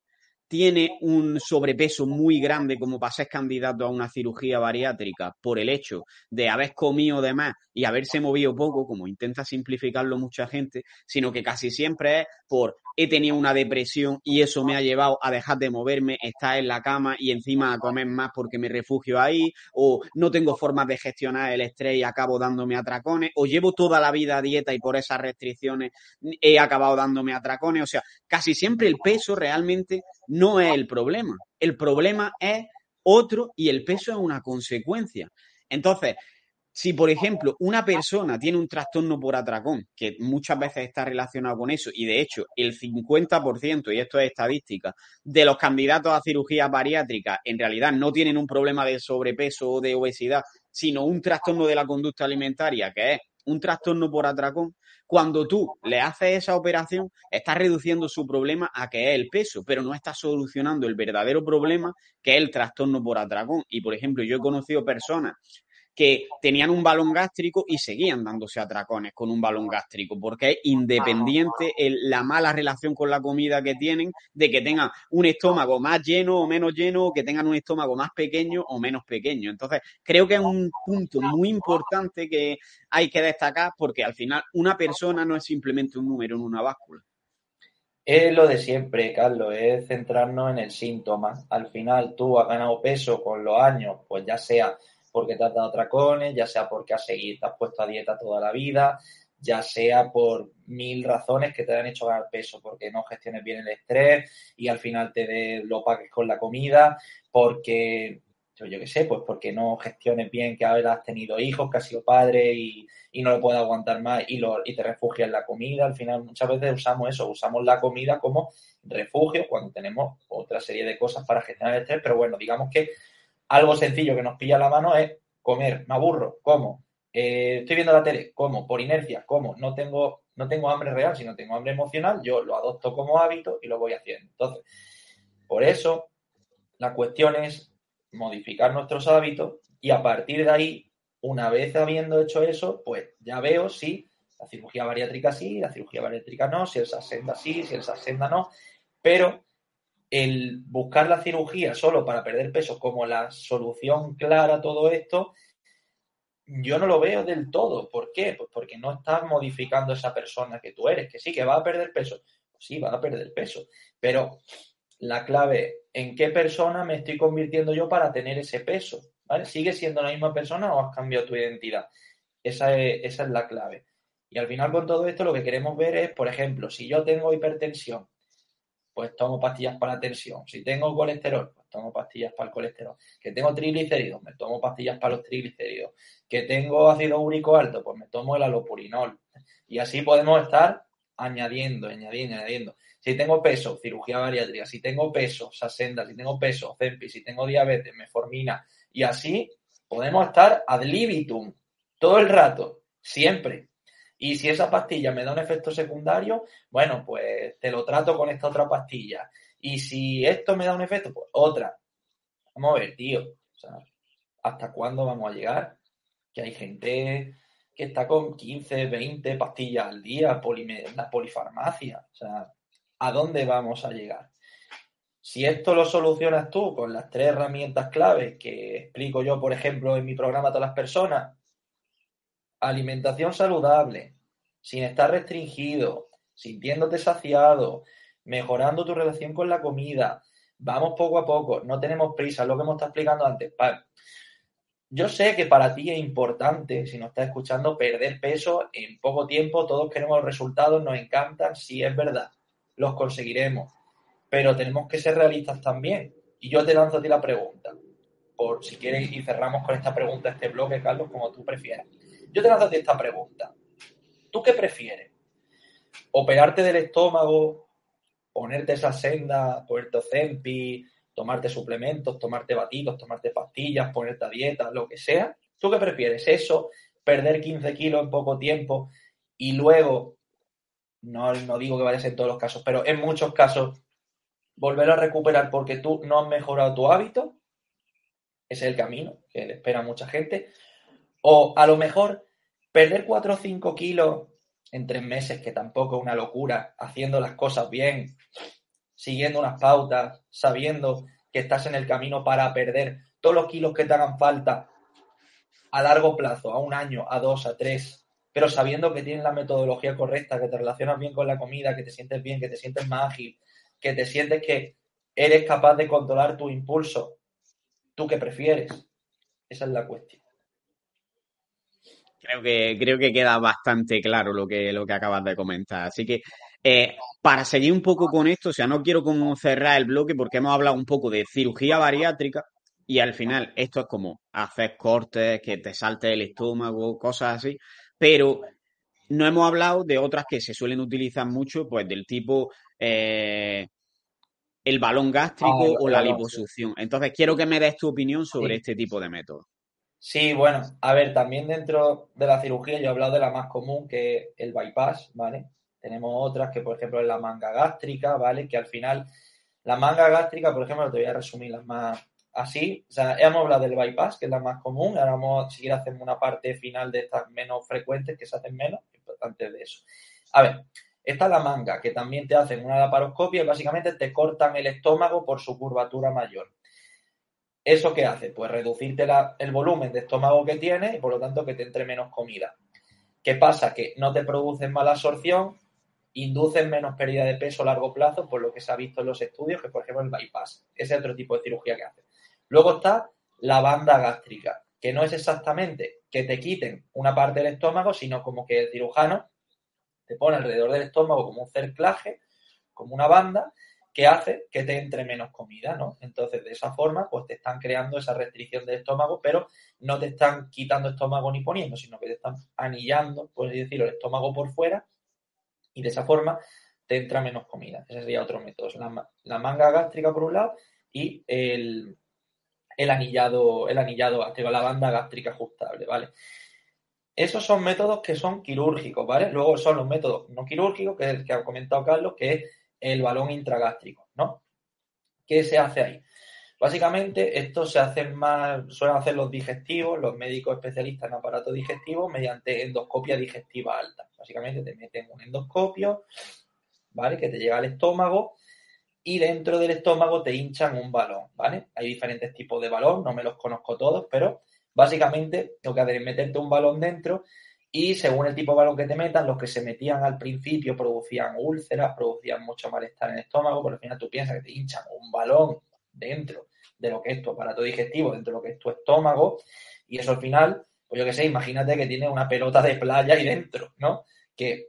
tiene un sobrepeso muy grande como para ser candidato a una cirugía bariátrica por el hecho de haber comido de más y haberse movido poco, como intenta simplificarlo mucha gente, sino que casi siempre es por he tenido una depresión y eso me ha llevado a dejar de moverme, estar en la cama y encima a comer más porque me refugio ahí, o no tengo formas de gestionar el estrés y acabo dándome atracones, o llevo toda la vida a dieta y por esas restricciones he acabado dándome atracones. O sea, casi siempre el peso realmente no es el problema. El problema es otro y el peso es una consecuencia. Entonces, si, por ejemplo, una persona tiene un trastorno por atracón, que muchas veces está relacionado con eso, y de hecho el 50%, y esto es estadística, de los candidatos a cirugía bariátrica en realidad no tienen un problema de sobrepeso o de obesidad, sino un trastorno de la conducta alimentaria, que es un trastorno por atracón, cuando tú le haces esa operación, estás reduciendo su problema a que es el peso, pero no estás solucionando el verdadero problema que es el trastorno por atracón. Y, por ejemplo, yo he conocido personas que tenían un balón gástrico y seguían dándose atracones con un balón gástrico, porque es independiente el, la mala relación con la comida que tienen, de que tengan un estómago más lleno o menos lleno, o que tengan un estómago más pequeño o menos pequeño. Entonces, creo que es un punto muy importante que hay que destacar, porque al final una persona no es simplemente un número en una báscula. Es lo de siempre, Carlos, es centrarnos en el síntoma. Al final tú has ganado peso con los años, pues ya sea porque te has dado tracones, ya sea porque has seguido, te has puesto a dieta toda la vida, ya sea por mil razones que te han hecho ganar peso, porque no gestiones bien el estrés y al final te lo pagues con la comida, porque, yo, yo qué sé, pues porque no gestiones bien que ahora has tenido hijos, que has sido padre y, no lo puedes aguantar más y, lo, y te refugias en la comida. Al final muchas veces usamos eso, usamos la comida como refugio cuando tenemos otra serie de cosas para gestionar el estrés, pero bueno, digamos que algo sencillo que nos pilla la mano es comer, me aburro, como, eh, estoy viendo la tele, como, por inercia, como, no tengo, no tengo hambre real, sino tengo hambre emocional, yo lo adopto como hábito y lo voy haciendo. Entonces, por eso, la cuestión es modificar nuestros hábitos y a partir de ahí, una vez habiendo hecho eso, pues ya veo si la cirugía bariátrica sí, la cirugía bariátrica no, si el senda sí, si el senda no, pero el buscar la cirugía solo para perder peso como la solución clara a todo esto, yo no lo veo del todo. ¿Por qué? Pues porque no estás modificando esa persona que tú eres, que sí, que va a perder peso. Pues sí, va a perder peso. Pero la clave, ¿en qué persona me estoy convirtiendo yo para tener ese peso? ¿Vale? ¿Sigue siendo la misma persona o has cambiado tu identidad? Esa es, esa es la clave. Y al final con todo esto lo que queremos ver es, por ejemplo, si yo tengo hipertensión pues tomo pastillas para la tensión. Si tengo colesterol, pues tomo pastillas para el colesterol. Que tengo triglicéridos, me tomo pastillas para los triglicéridos. Que tengo ácido úrico alto, pues me tomo el alopurinol. Y así podemos estar añadiendo, añadiendo, añadiendo. Si tengo peso, cirugía bariátrica. Si tengo peso, sasenda. Si tengo peso, Zempi. Si tengo diabetes, meformina. Y así podemos estar ad libitum todo el rato, siempre. Y si esa pastilla me da un efecto secundario, bueno, pues te lo trato con esta otra pastilla. Y si esto me da un efecto, pues otra. Vamos a ver, tío. O sea, ¿hasta cuándo vamos a llegar? Que hay gente que está con 15, 20 pastillas al día, la polifarmacia. O sea, ¿a dónde vamos a llegar? Si esto lo solucionas tú con las tres herramientas claves que explico yo, por ejemplo, en mi programa a todas las personas, alimentación saludable, sin estar restringido, sintiéndote saciado, mejorando tu relación con la comida. Vamos poco a poco, no tenemos prisa, lo que hemos estado explicando antes. Yo sé que para ti es importante, si nos estás escuchando, perder peso en poco tiempo. Todos queremos los resultados, nos encantan, sí es verdad, los conseguiremos. Pero tenemos que ser realistas también. Y yo te lanzo a ti la pregunta, por si quieres, y cerramos con esta pregunta, este bloque, Carlos, como tú prefieras. Yo te lanzo esta pregunta. ¿Tú qué prefieres? ¿Operarte del estómago, ponerte esa senda, ponerte Ozempi, tomarte suplementos, tomarte batidos, tomarte pastillas, ponerte a dieta, lo que sea? ¿Tú qué prefieres? ¿Eso? ¿Perder 15 kilos en poco tiempo y luego, no, no digo que vayas en todos los casos, pero en muchos casos, volver a recuperar porque tú no has mejorado tu hábito? Ese es el camino que le espera a mucha gente. O a lo mejor perder 4 o 5 kilos en tres meses, que tampoco es una locura, haciendo las cosas bien, siguiendo unas pautas, sabiendo que estás en el camino para perder todos los kilos que te hagan falta a largo plazo, a un año, a dos, a tres, pero sabiendo que tienes la metodología correcta, que te relacionas bien con la comida, que te sientes bien, que te sientes más ágil, que te sientes que eres capaz de controlar tu impulso. ¿Tú qué prefieres? Esa es la cuestión. Creo que, creo que queda bastante claro lo que, lo que acabas de comentar. Así que eh, para seguir un poco con esto, o sea, no quiero como cerrar el bloque porque hemos hablado un poco de cirugía bariátrica y al final esto es como hacer cortes, que te salte el estómago, cosas así, pero no hemos hablado de otras que se suelen utilizar mucho, pues del tipo eh, el balón gástrico ah, o la liposucción. Entonces, quiero que me des tu opinión sobre este tipo de métodos. Sí, bueno, a ver, también dentro de la cirugía yo he hablado de la más común que es el bypass, ¿vale? Tenemos otras que, por ejemplo, es la manga gástrica, ¿vale? Que al final, la manga gástrica, por ejemplo, te voy a resumir las más así. O sea, hemos hablado del bypass, que es la más común, ahora vamos a seguir haciendo una parte final de estas menos frecuentes, que se hacen menos, importante de eso. A ver, esta es la manga, que también te hacen una laparoscopia y básicamente te cortan el estómago por su curvatura mayor. ¿Eso qué hace? Pues reducirte el volumen de estómago que tienes y por lo tanto que te entre menos comida. ¿Qué pasa? Que no te producen mala absorción, inducen menos pérdida de peso a largo plazo, por lo que se ha visto en los estudios, que por ejemplo el bypass. Ese es otro tipo de cirugía que hace. Luego está la banda gástrica, que no es exactamente que te quiten una parte del estómago, sino como que el cirujano te pone alrededor del estómago como un cerclaje, como una banda, que hace que te entre menos comida, ¿no? Entonces, de esa forma, pues te están creando esa restricción del estómago, pero no te están quitando estómago ni poniendo, sino que te están anillando, por decir, el estómago por fuera, y de esa forma te entra menos comida. Ese sería otro método. La, la manga gástrica por un lado y el, el anillado, el anillado gástrico, la banda gástrica ajustable, ¿vale? Esos son métodos que son quirúrgicos, ¿vale? Luego son los métodos no quirúrgicos, que es el que ha comentado Carlos, que es el balón intragástrico, ¿no? ¿Qué se hace ahí? Básicamente, esto se hace más, suelen hacer los digestivos, los médicos especialistas en aparato digestivo, mediante endoscopia digestiva alta. Básicamente te meten un endoscopio, ¿vale? Que te llega al estómago y dentro del estómago te hinchan un balón, ¿vale? Hay diferentes tipos de balón, no me los conozco todos, pero básicamente lo que hacen es meterte un balón dentro y según el tipo de balón que te metan, los que se metían al principio producían úlceras, producían mucho malestar en el estómago, pero al final tú piensas que te hinchan un balón dentro de lo que es tu aparato digestivo, dentro de lo que es tu estómago, y eso al final, pues yo qué sé, imagínate que tienes una pelota de playa ahí dentro, ¿no? Que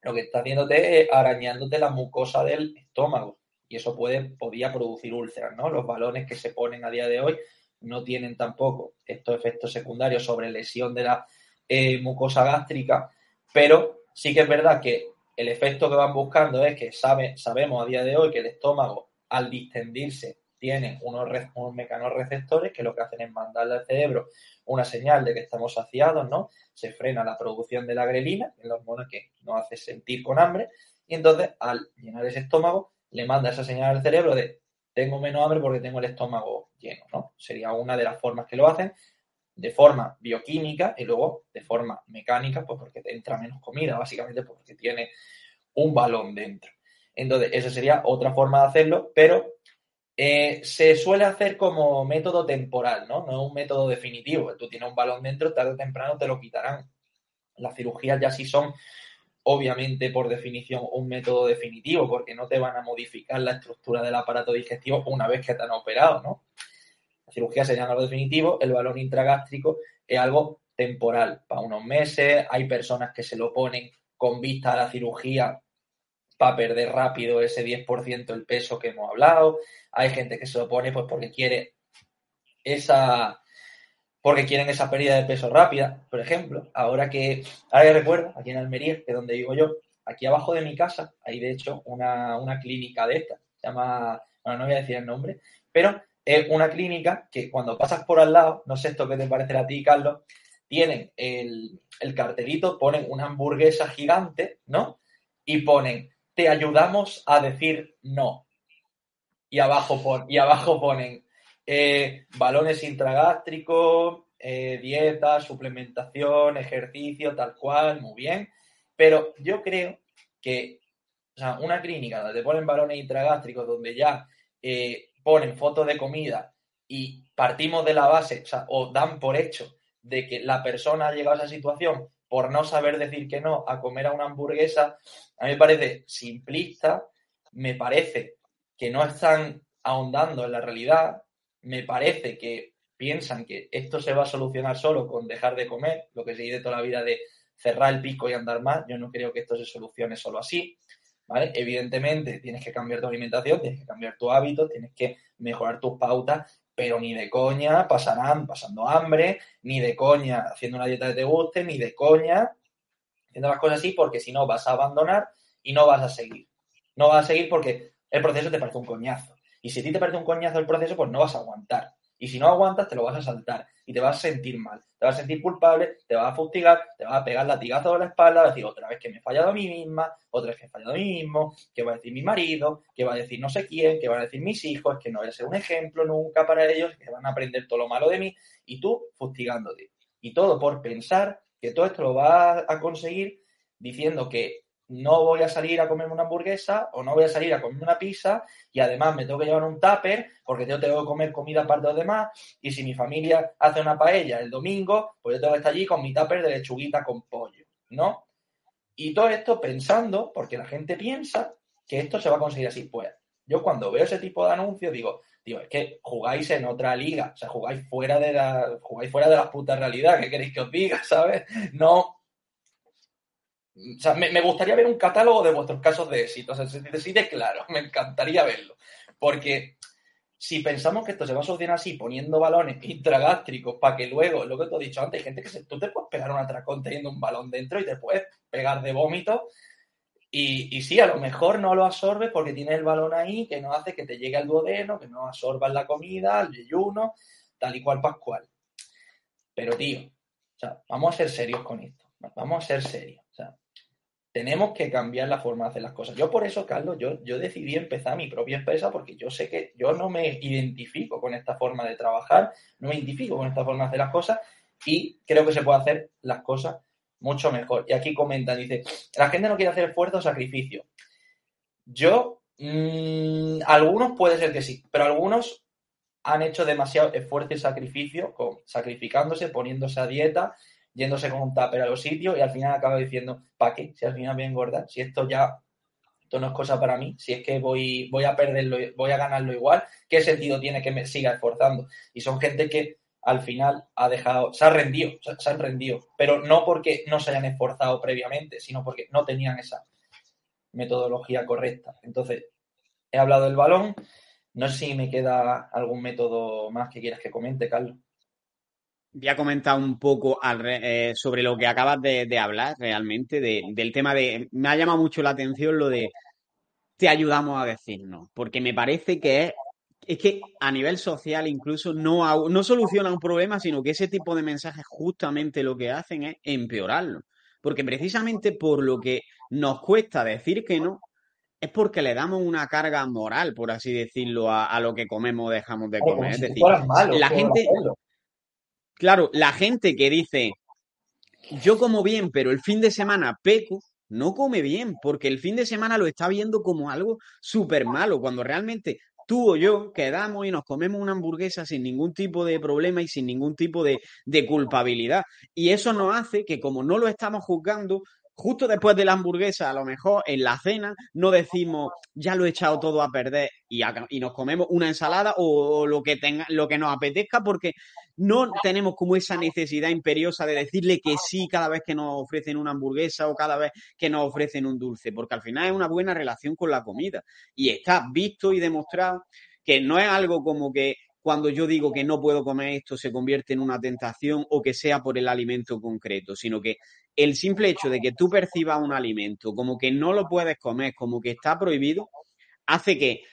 lo que está haciéndote es arañándote la mucosa del estómago y eso puede, podía producir úlceras, ¿no? Los balones que se ponen a día de hoy no tienen tampoco estos efectos secundarios sobre lesión de la eh, mucosa gástrica, pero sí que es verdad que el efecto que van buscando es que sabe, sabemos a día de hoy que el estómago, al distendirse, tiene unos, unos mecanorreceptores que lo que hacen es mandarle al cerebro una señal de que estamos saciados, ¿no? Se frena la producción de la grelina, que es la hormona que nos hace sentir con hambre, y entonces al llenar ese estómago le manda esa señal al cerebro de tengo menos hambre porque tengo el estómago lleno, ¿no? Sería una de las formas que lo hacen, de forma bioquímica y luego de forma mecánica, pues porque te entra menos comida, básicamente porque tiene un balón dentro. Entonces, esa sería otra forma de hacerlo, pero eh, se suele hacer como método temporal, ¿no? No es un método definitivo. Tú tienes un balón dentro, tarde o temprano te lo quitarán. Las cirugías ya sí son obviamente por definición un método definitivo, porque no te van a modificar la estructura del aparato digestivo una vez que te han operado, ¿no? La cirugía sería algo definitivo, el balón intragástrico es algo temporal, para unos meses, hay personas que se lo ponen con vista a la cirugía para perder rápido ese 10% el peso que hemos hablado, hay gente que se lo pone pues porque quiere esa, porque quieren esa pérdida de peso rápida, por ejemplo. Ahora que, ahora que recuerdo, aquí en Almería, que es donde vivo yo, aquí abajo de mi casa hay de hecho una, clínica de esta, se llama, bueno, no voy a decir el nombre, pero es una clínica que cuando pasas por al lado, no sé esto qué te parecerá a ti, Carlos, tienen el, el cartelito, ponen una hamburguesa gigante, ¿no? Y ponen, te ayudamos a decir no. Y abajo, y abajo ponen, eh, balones intragástricos, eh, dieta, suplementación, ejercicio, tal cual, muy bien. Pero yo creo que una clínica donde te ponen balones intragástricos, donde ya eh, ponen fotos de comida y partimos de la base, o, dan por hecho de que la persona ha llegado a esa situación por no saber decir que no a comer a una hamburguesa, a mí me parece simplista, me parece que no están ahondando en la realidad, me parece que piensan que esto se va a solucionar solo con dejar de comer, lo que se dice toda la vida de cerrar el pico y andar más. Yo no creo que esto se solucione solo así. ¿Vale? Evidentemente tienes que cambiar tu alimentación, tienes que cambiar tu hábito, tienes que mejorar tus pautas, pero ni de coña pasarán pasando hambre, ni de coña haciendo una dieta que te guste, ni de coña haciendo las cosas así, porque si no vas a abandonar y no vas a seguir. No vas a seguir porque el proceso te parece un coñazo. Y si a ti te parece un coñazo el proceso, pues no vas a aguantar. Y si no aguantas, te lo vas a saltar y te vas a sentir mal. Te vas a sentir culpable, te vas a fustigar, te vas a pegar latigazo en la espalda, a decir otra vez que me he fallado a mí misma, otra vez que he fallado a mí mismo, que va a decir mi marido, que va a decir no sé quién, que van a decir mis hijos, que no voy a ser un ejemplo nunca para ellos, que van a aprender todo lo malo de mí y tú fustigándote. Y todo por pensar que todo esto lo vas a conseguir diciendo que no voy a salir a comerme una hamburguesa o no voy a salir a comerme una pizza y además me tengo que llevar un tupper porque yo tengo que comer comida para los demás y si mi familia hace una paella el domingo, pues yo tengo que estar allí con mi tupper de lechuguita con pollo, ¿no? Y todo esto pensando, porque la gente piensa que esto se va a conseguir así. Pues yo cuando veo ese tipo de anuncios digo, digo, es que jugáis en otra liga, o sea, jugáis fuera de la, jugáis fuera de la puta realidad, ¿qué queréis que os diga, sabes? No o sea, me, gustaría ver un catálogo de vuestros casos de éxito. O sea, si decide claro, me encantaría verlo. Porque si pensamos que esto se va a solucionar así, poniendo balones intragástricos para que luego, lo que te he dicho antes, hay gente que se, tú te puedes pegar un atracón teniendo un balón dentro y te puedes pegar de vómito Y, sí, a lo mejor no lo absorbes porque tiene el balón ahí que no hace que te llegue al duodeno, que no absorbas la comida, el yeyuno, tal y cual pascual. Pero, tío, o sea, vamos a ser serios con esto. Vamos a ser serios. Tenemos que cambiar la forma de hacer las cosas. Yo por eso, Carlos, yo, yo decidí empezar mi propia empresa porque yo sé que yo no me identifico con esta forma de trabajar, no me identifico con esta forma de hacer las cosas y creo que se puede hacer las cosas mucho mejor. Y aquí comentan, dice, la gente no quiere hacer esfuerzo o sacrificio. Yo, mmm, algunos puede ser que sí, pero algunos han hecho demasiado esfuerzo y sacrificio, sacrificándose, poniéndose a dieta, yéndose con un tupper a los sitios y al final acaba diciendo, ¿para qué? Si al final voy a engordar, si esto ya, esto no es cosa para mí, si es que voy, voy a perderlo, voy a ganarlo igual, ¿qué sentido tiene que me siga esforzando? Y son gente que al final ha dejado, se ha rendido, se han rendido, pero no porque no se hayan esforzado previamente, sino porque no tenían esa metodología correcta. Entonces, he hablado del balón, no sé si me queda algún método más que quieras que comente, Carlos. Voy a comentar un poco eh, sobre lo que acabas de, hablar realmente, del tema de... Me ha llamado mucho la atención lo de te ayudamos a decirnos, porque me parece que es es que a nivel social incluso no, no soluciona un problema, sino que ese tipo de mensajes justamente lo que hacen es empeorarlo. Porque precisamente por lo que nos cuesta decir que no, es porque le damos una carga moral, por así decirlo, a, lo que comemos o dejamos de comer. es decir, la gente, claro, la gente que dice, yo como bien, pero el fin de semana peco, no come bien, porque el fin de semana lo está viendo como algo súper malo, cuando realmente tú o yo quedamos y nos comemos una hamburguesa sin ningún tipo de problema y sin ningún tipo de, de culpabilidad. Y eso nos hace que como no lo estamos juzgando, justo después de la hamburguesa, a lo mejor en la cena, no decimos, ya lo he echado todo a perder y, nos comemos una ensalada o, lo, que tenga, lo que nos apetezca porque no tenemos como esa necesidad imperiosa de decirle que sí cada vez que nos ofrecen una hamburguesa o cada vez que nos ofrecen un dulce, porque al final es una buena relación con la comida y está visto y demostrado que no es algo como que cuando yo digo que no puedo comer esto se convierte en una tentación o que sea por el alimento concreto, sino que el simple hecho de que tú percibas un alimento como que no lo puedes comer, como que está prohibido, hace que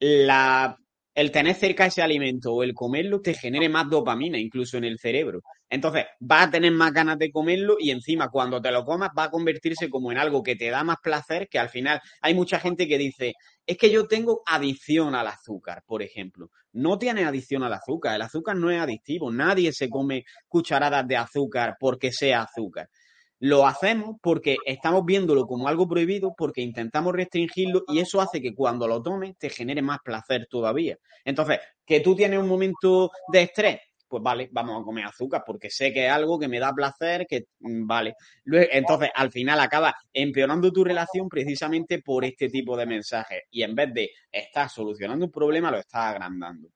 la, el tener cerca ese alimento o el comerlo te genere más dopamina incluso en el cerebro. Entonces, vas a tener más ganas de comerlo y encima cuando te lo comas va a convertirse como en algo que te da más placer, que al final hay mucha gente que dice, es que yo tengo adicción al azúcar, por ejemplo. No tiene adicción al azúcar, el azúcar no es adictivo, nadie se come cucharadas de azúcar porque sea azúcar. Lo hacemos porque estamos viéndolo como algo prohibido, porque intentamos restringirlo y eso hace que cuando lo tomes te genere más placer todavía. Entonces, que tú tienes un momento de estrés, pues vale, vamos a comer azúcar porque sé que es algo que me da placer, que mm, vale. Entonces, al final acaba empeorando tu relación precisamente por este tipo de mensajes y en vez de estar solucionando un problema, lo estás agrandando.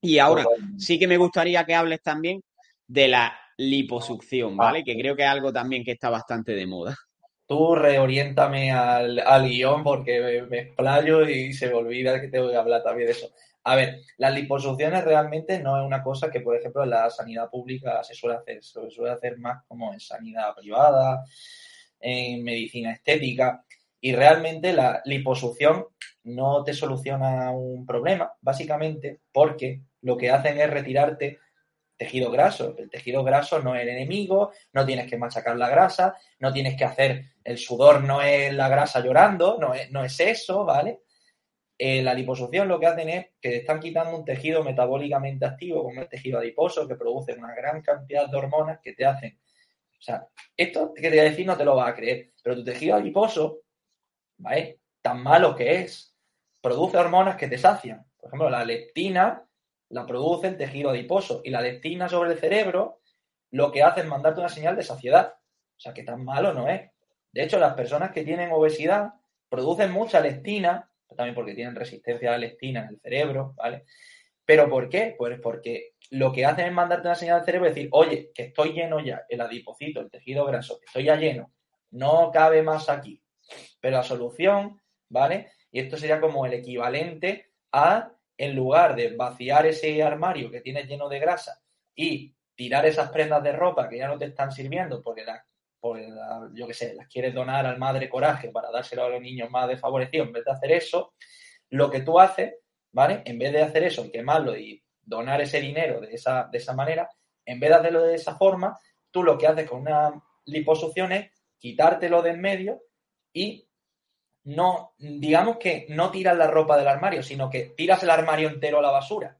Y ahora sí que me gustaría que hables también de la liposucción. ¿vale? Que creo que es algo también que está bastante de moda. Tú reoriéntame al, al guion porque me, me, explayo y se me olvida que tengo que hablar también de eso. A ver, las liposucciones realmente no es una cosa que, por ejemplo, en la sanidad pública se suele hacer. Se suele hacer más como en sanidad privada, en medicina estética. Y realmente la liposucción no te soluciona un problema, básicamente porque lo que hacen es retirarte tejido graso. El tejido graso no es el enemigo, no tienes que machacar la grasa, no tienes que hacer el sudor, no es la grasa llorando, no es, no es eso, ¿vale? Eh, la liposucción lo que hacen es que están quitando un tejido metabólicamente activo, como el tejido adiposo, que produce una gran cantidad de hormonas que te hacen. O sea, esto que te voy a decir no te lo vas a creer, pero tu tejido adiposo, ¿vale? Tan malo que es, produce hormonas que te sacian. Por ejemplo, la leptina la produce el tejido adiposo y la leptina sobre el cerebro lo que hace es mandarte una señal de saciedad. O sea, que tan malo no es. De hecho, las personas que tienen obesidad producen mucha leptina también porque tienen resistencia a la leptina en el cerebro, ¿vale? ¿Pero por qué? Pues porque lo que hacen es mandarte una señal al cerebro y decir, oye, que estoy lleno ya, el adipocito, el tejido graso, estoy ya lleno, no cabe más aquí. Pero la solución, ¿vale? Y esto sería como el equivalente a, en lugar de vaciar ese armario que tienes lleno de grasa y tirar esas prendas de ropa que ya no te están sirviendo porque, pues yo qué sé, las quieres donar al Madre Coraje para dárselo a los niños más desfavorecidos, en vez de hacer eso, lo que tú haces, ¿vale? En vez de hacer eso y quemarlo y donar ese dinero de esa, de esa manera, en vez de hacerlo de esa forma, tú lo que haces con una liposucción es quitártelo de en medio y no, digamos que no tiras la ropa del armario, sino que tiras el armario entero a la basura.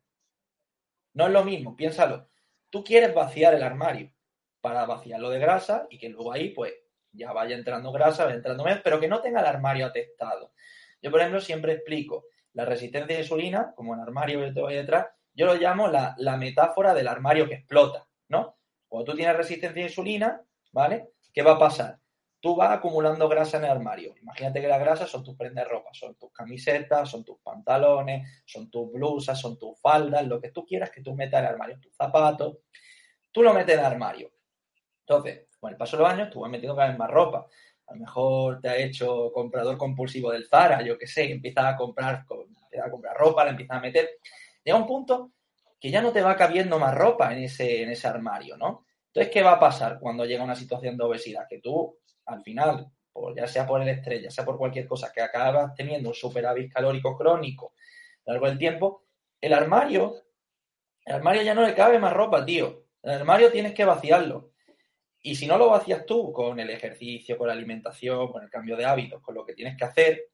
No es lo mismo, piénsalo. Tú quieres vaciar el armario para vaciarlo de grasa y que luego ahí, pues, ya vaya entrando grasa, vaya entrando menos, pero que no tenga el armario atestado. Yo, por ejemplo, siempre explico la resistencia de insulina, como el armario que te voy detrás, yo lo llamo la, la metáfora del armario que explota, ¿no? Cuando tú tienes resistencia a insulina, ¿vale? ¿Qué va a pasar? Tú vas acumulando grasa en el armario. Imagínate que la grasa son tus prendas de ropa, son tus camisetas, son tus pantalones, son tus blusas, son tus faldas, lo que tú quieras que tú metas en el armario, tus zapatos. Tú lo metes en el armario. Entonces, con el paso de los años, tú vas metiendo cada vez más ropa. A lo mejor te ha hecho comprador compulsivo del Zara, yo qué sé, empiezas a comprar, a comprar ropa, la empiezas a meter. Llega un punto que ya no te va cabiendo más ropa en ese, en ese armario, ¿no? Entonces, ¿qué va a pasar cuando llega una situación de obesidad? Que tú al final, ya sea por el estrés, ya sea por cualquier cosa, que acabas teniendo un superávit calórico crónico a lo largo del tiempo, el armario, el armario ya no le cabe más ropa, tío. El armario tienes que vaciarlo. Y si no lo vacías tú con el ejercicio, con la alimentación, con el cambio de hábitos, con lo que tienes que hacer,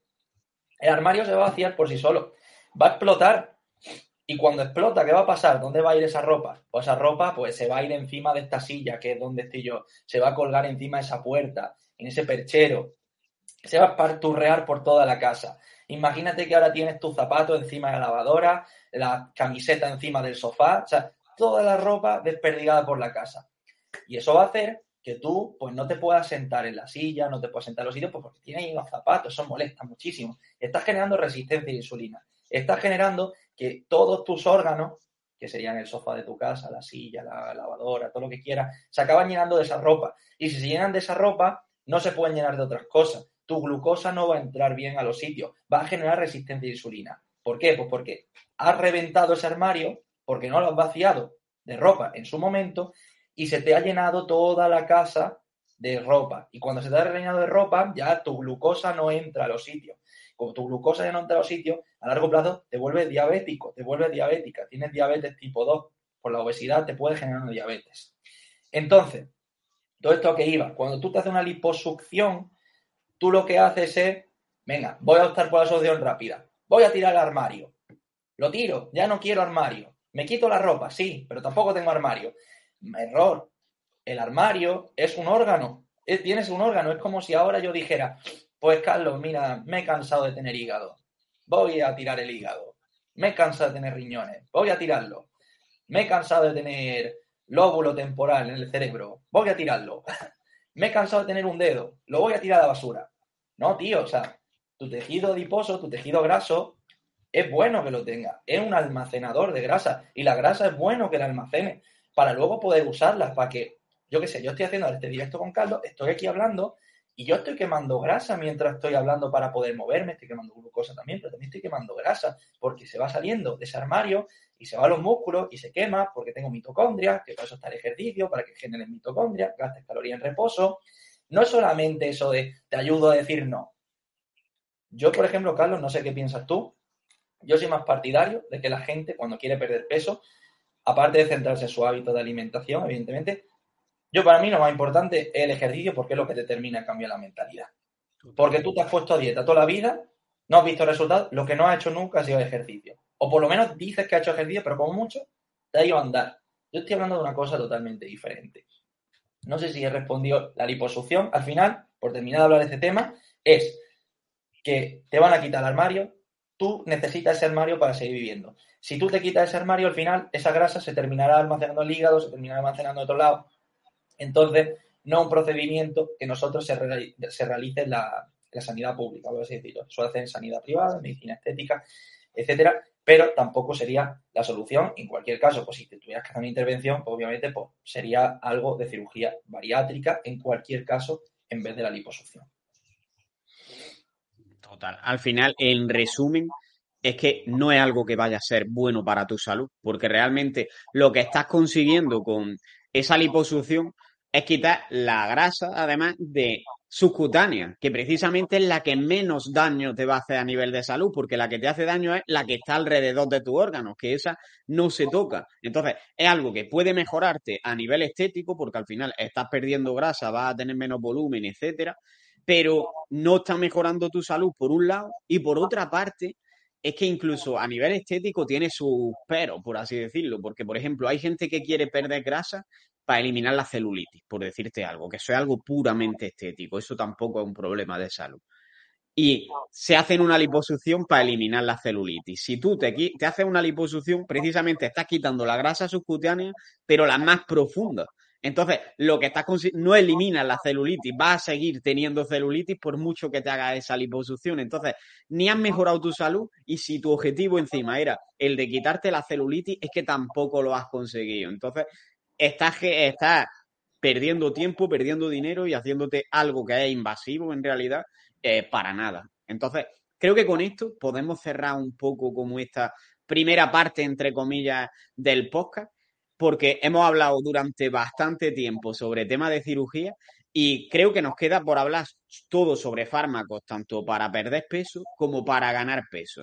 el armario se va a vaciar por sí solo. Va a explotar. Y cuando explota, ¿qué va a pasar? ¿Dónde va a ir esa ropa? Pues esa ropa pues se va a ir encima de esta silla, que es donde estoy yo. Se va a colgar encima de esa puerta en ese perchero, se va a parturrear por toda la casa. Imagínate que ahora tienes tu zapato encima de la lavadora, la camiseta encima del sofá, o sea, toda la ropa desperdigada por la casa. Y eso va a hacer que tú pues no te puedas sentar en la silla, no te puedas sentar en los sitios pues, porque tienes ahí los zapatos, eso molesta muchísimo. Estás generando resistencia a insulina. Estás generando que todos tus órganos, que serían el sofá de tu casa, la silla, la lavadora, todo lo que quieras, se acaban llenando de esa ropa. Y si se llenan de esa ropa, no se pueden llenar de otras cosas. Tu glucosa no va a entrar bien a los sitios, va a generar resistencia a insulina. ¿Por qué? Pues porque has reventado ese armario, porque no lo has vaciado de ropa en su momento y se te ha llenado toda la casa de ropa. Y cuando se te ha rellenado de ropa, ya tu glucosa no entra a los sitios. Tu glucosa ya no entra a los sitios, a largo plazo te vuelves diabético, te vuelves diabética, tienes diabetes tipo 2. Por la obesidad te puede generar diabetes. Entonces, todo esto que iba, cuando tú te haces una liposucción, tú lo que haces es, venga, voy a optar por la solución rápida, voy a tirar el armario. Lo tiro, ya no quiero armario. Me quito la ropa, sí, pero tampoco tengo armario. Error. El armario es un órgano. tienes un órgano. Es como si ahora yo dijera, pues Carlos, mira, me he cansado de tener hígado. Voy a tirar el hígado. Me he cansado de tener riñones. Voy a tirarlo. Me he cansado de tener lóbulo temporal en el cerebro, voy a tirarlo. Me he cansado de tener un dedo, lo voy a tirar a la basura. No, tío, o sea, tu tejido adiposo, tu tejido graso, es bueno que lo tenga. Es un almacenador de grasa y la grasa es bueno que la almacene para luego poder usarla, para que, yo qué sé, yo estoy haciendo este directo con Carlos, estoy aquí hablando y yo estoy quemando grasa mientras estoy hablando para poder moverme, estoy quemando glucosa también, pero también estoy quemando grasa porque se va saliendo de ese armario y se va a los músculos y se quema porque tengo mitocondria, que para eso está el ejercicio, para que generen mitocondria, gastes calorías en reposo. No es solamente eso de te ayudo a decir no. Yo, por ejemplo, Carlos, no sé qué piensas tú. Yo soy más partidario de que la gente, cuando quiere perder peso, aparte de centrarse en su hábito de alimentación, evidentemente, yo para mí lo más importante es el ejercicio porque es lo que determina el cambio en la mentalidad. Porque tú te has puesto a dieta toda la vida, no has visto resultados, lo que no has hecho nunca ha sido ejercicio. O por lo menos dices que has hecho ejercicio, pero como mucho te ha ido a andar. Yo estoy hablando de una cosa totalmente diferente. No sé si he respondido la liposucción. Al final, por terminar de hablar de este tema, es que te van a quitar el armario, tú necesitas ese armario para seguir viviendo. Si tú te quitas ese armario, al final esa grasa se terminará almacenando en el hígado, se terminará almacenando en otro lado, entonces, no un procedimiento que nosotros se, realice en la, sanidad pública, por así decirlo. En sanidad privada, en medicina estética, etcétera, pero tampoco sería la solución. En cualquier caso, pues si te tuvieras que hacer una intervención, pues, obviamente pues, sería algo de cirugía bariátrica en cualquier caso en vez de la liposucción. Total. Al final, en resumen, es que no es algo que vaya a ser bueno para tu salud, porque realmente lo que estás consiguiendo con esa liposucción es quitar la grasa, además de subcutánea, que precisamente es la que menos daño te va a hacer a nivel de salud, porque la que te hace daño es la que está alrededor de tus órganos, que esa no se toca. Entonces, es algo que puede mejorarte a nivel estético, porque al final estás perdiendo grasa, vas a tener menos volumen, etcétera, pero no está mejorando tu salud por un lado, y por otra parte, es que incluso a nivel estético tiene sus pero, por así decirlo, porque por ejemplo hay gente que quiere perder grasa para eliminar la celulitis, por decirte algo, que eso es algo puramente estético, eso tampoco es un problema de salud. Y se hacen una liposucción para eliminar la celulitis. Si tú te, te haces una liposucción, precisamente estás quitando la grasa subcutánea, pero la más profunda. Entonces, lo que estás no elimina la celulitis, vas a seguir teniendo celulitis por mucho que te haga esa liposucción. Entonces, ni has mejorado tu salud y si tu objetivo encima era el de quitarte la celulitis, es que tampoco lo has conseguido. Entonces, estás, estás perdiendo tiempo, perdiendo dinero y haciéndote algo que es invasivo en realidad eh, para nada. Entonces, creo que con esto podemos cerrar un poco como esta primera parte, entre comillas, del podcast porque hemos hablado durante bastante tiempo sobre tema de cirugía y creo que nos queda por hablar todo sobre fármacos, tanto para perder peso como para ganar peso.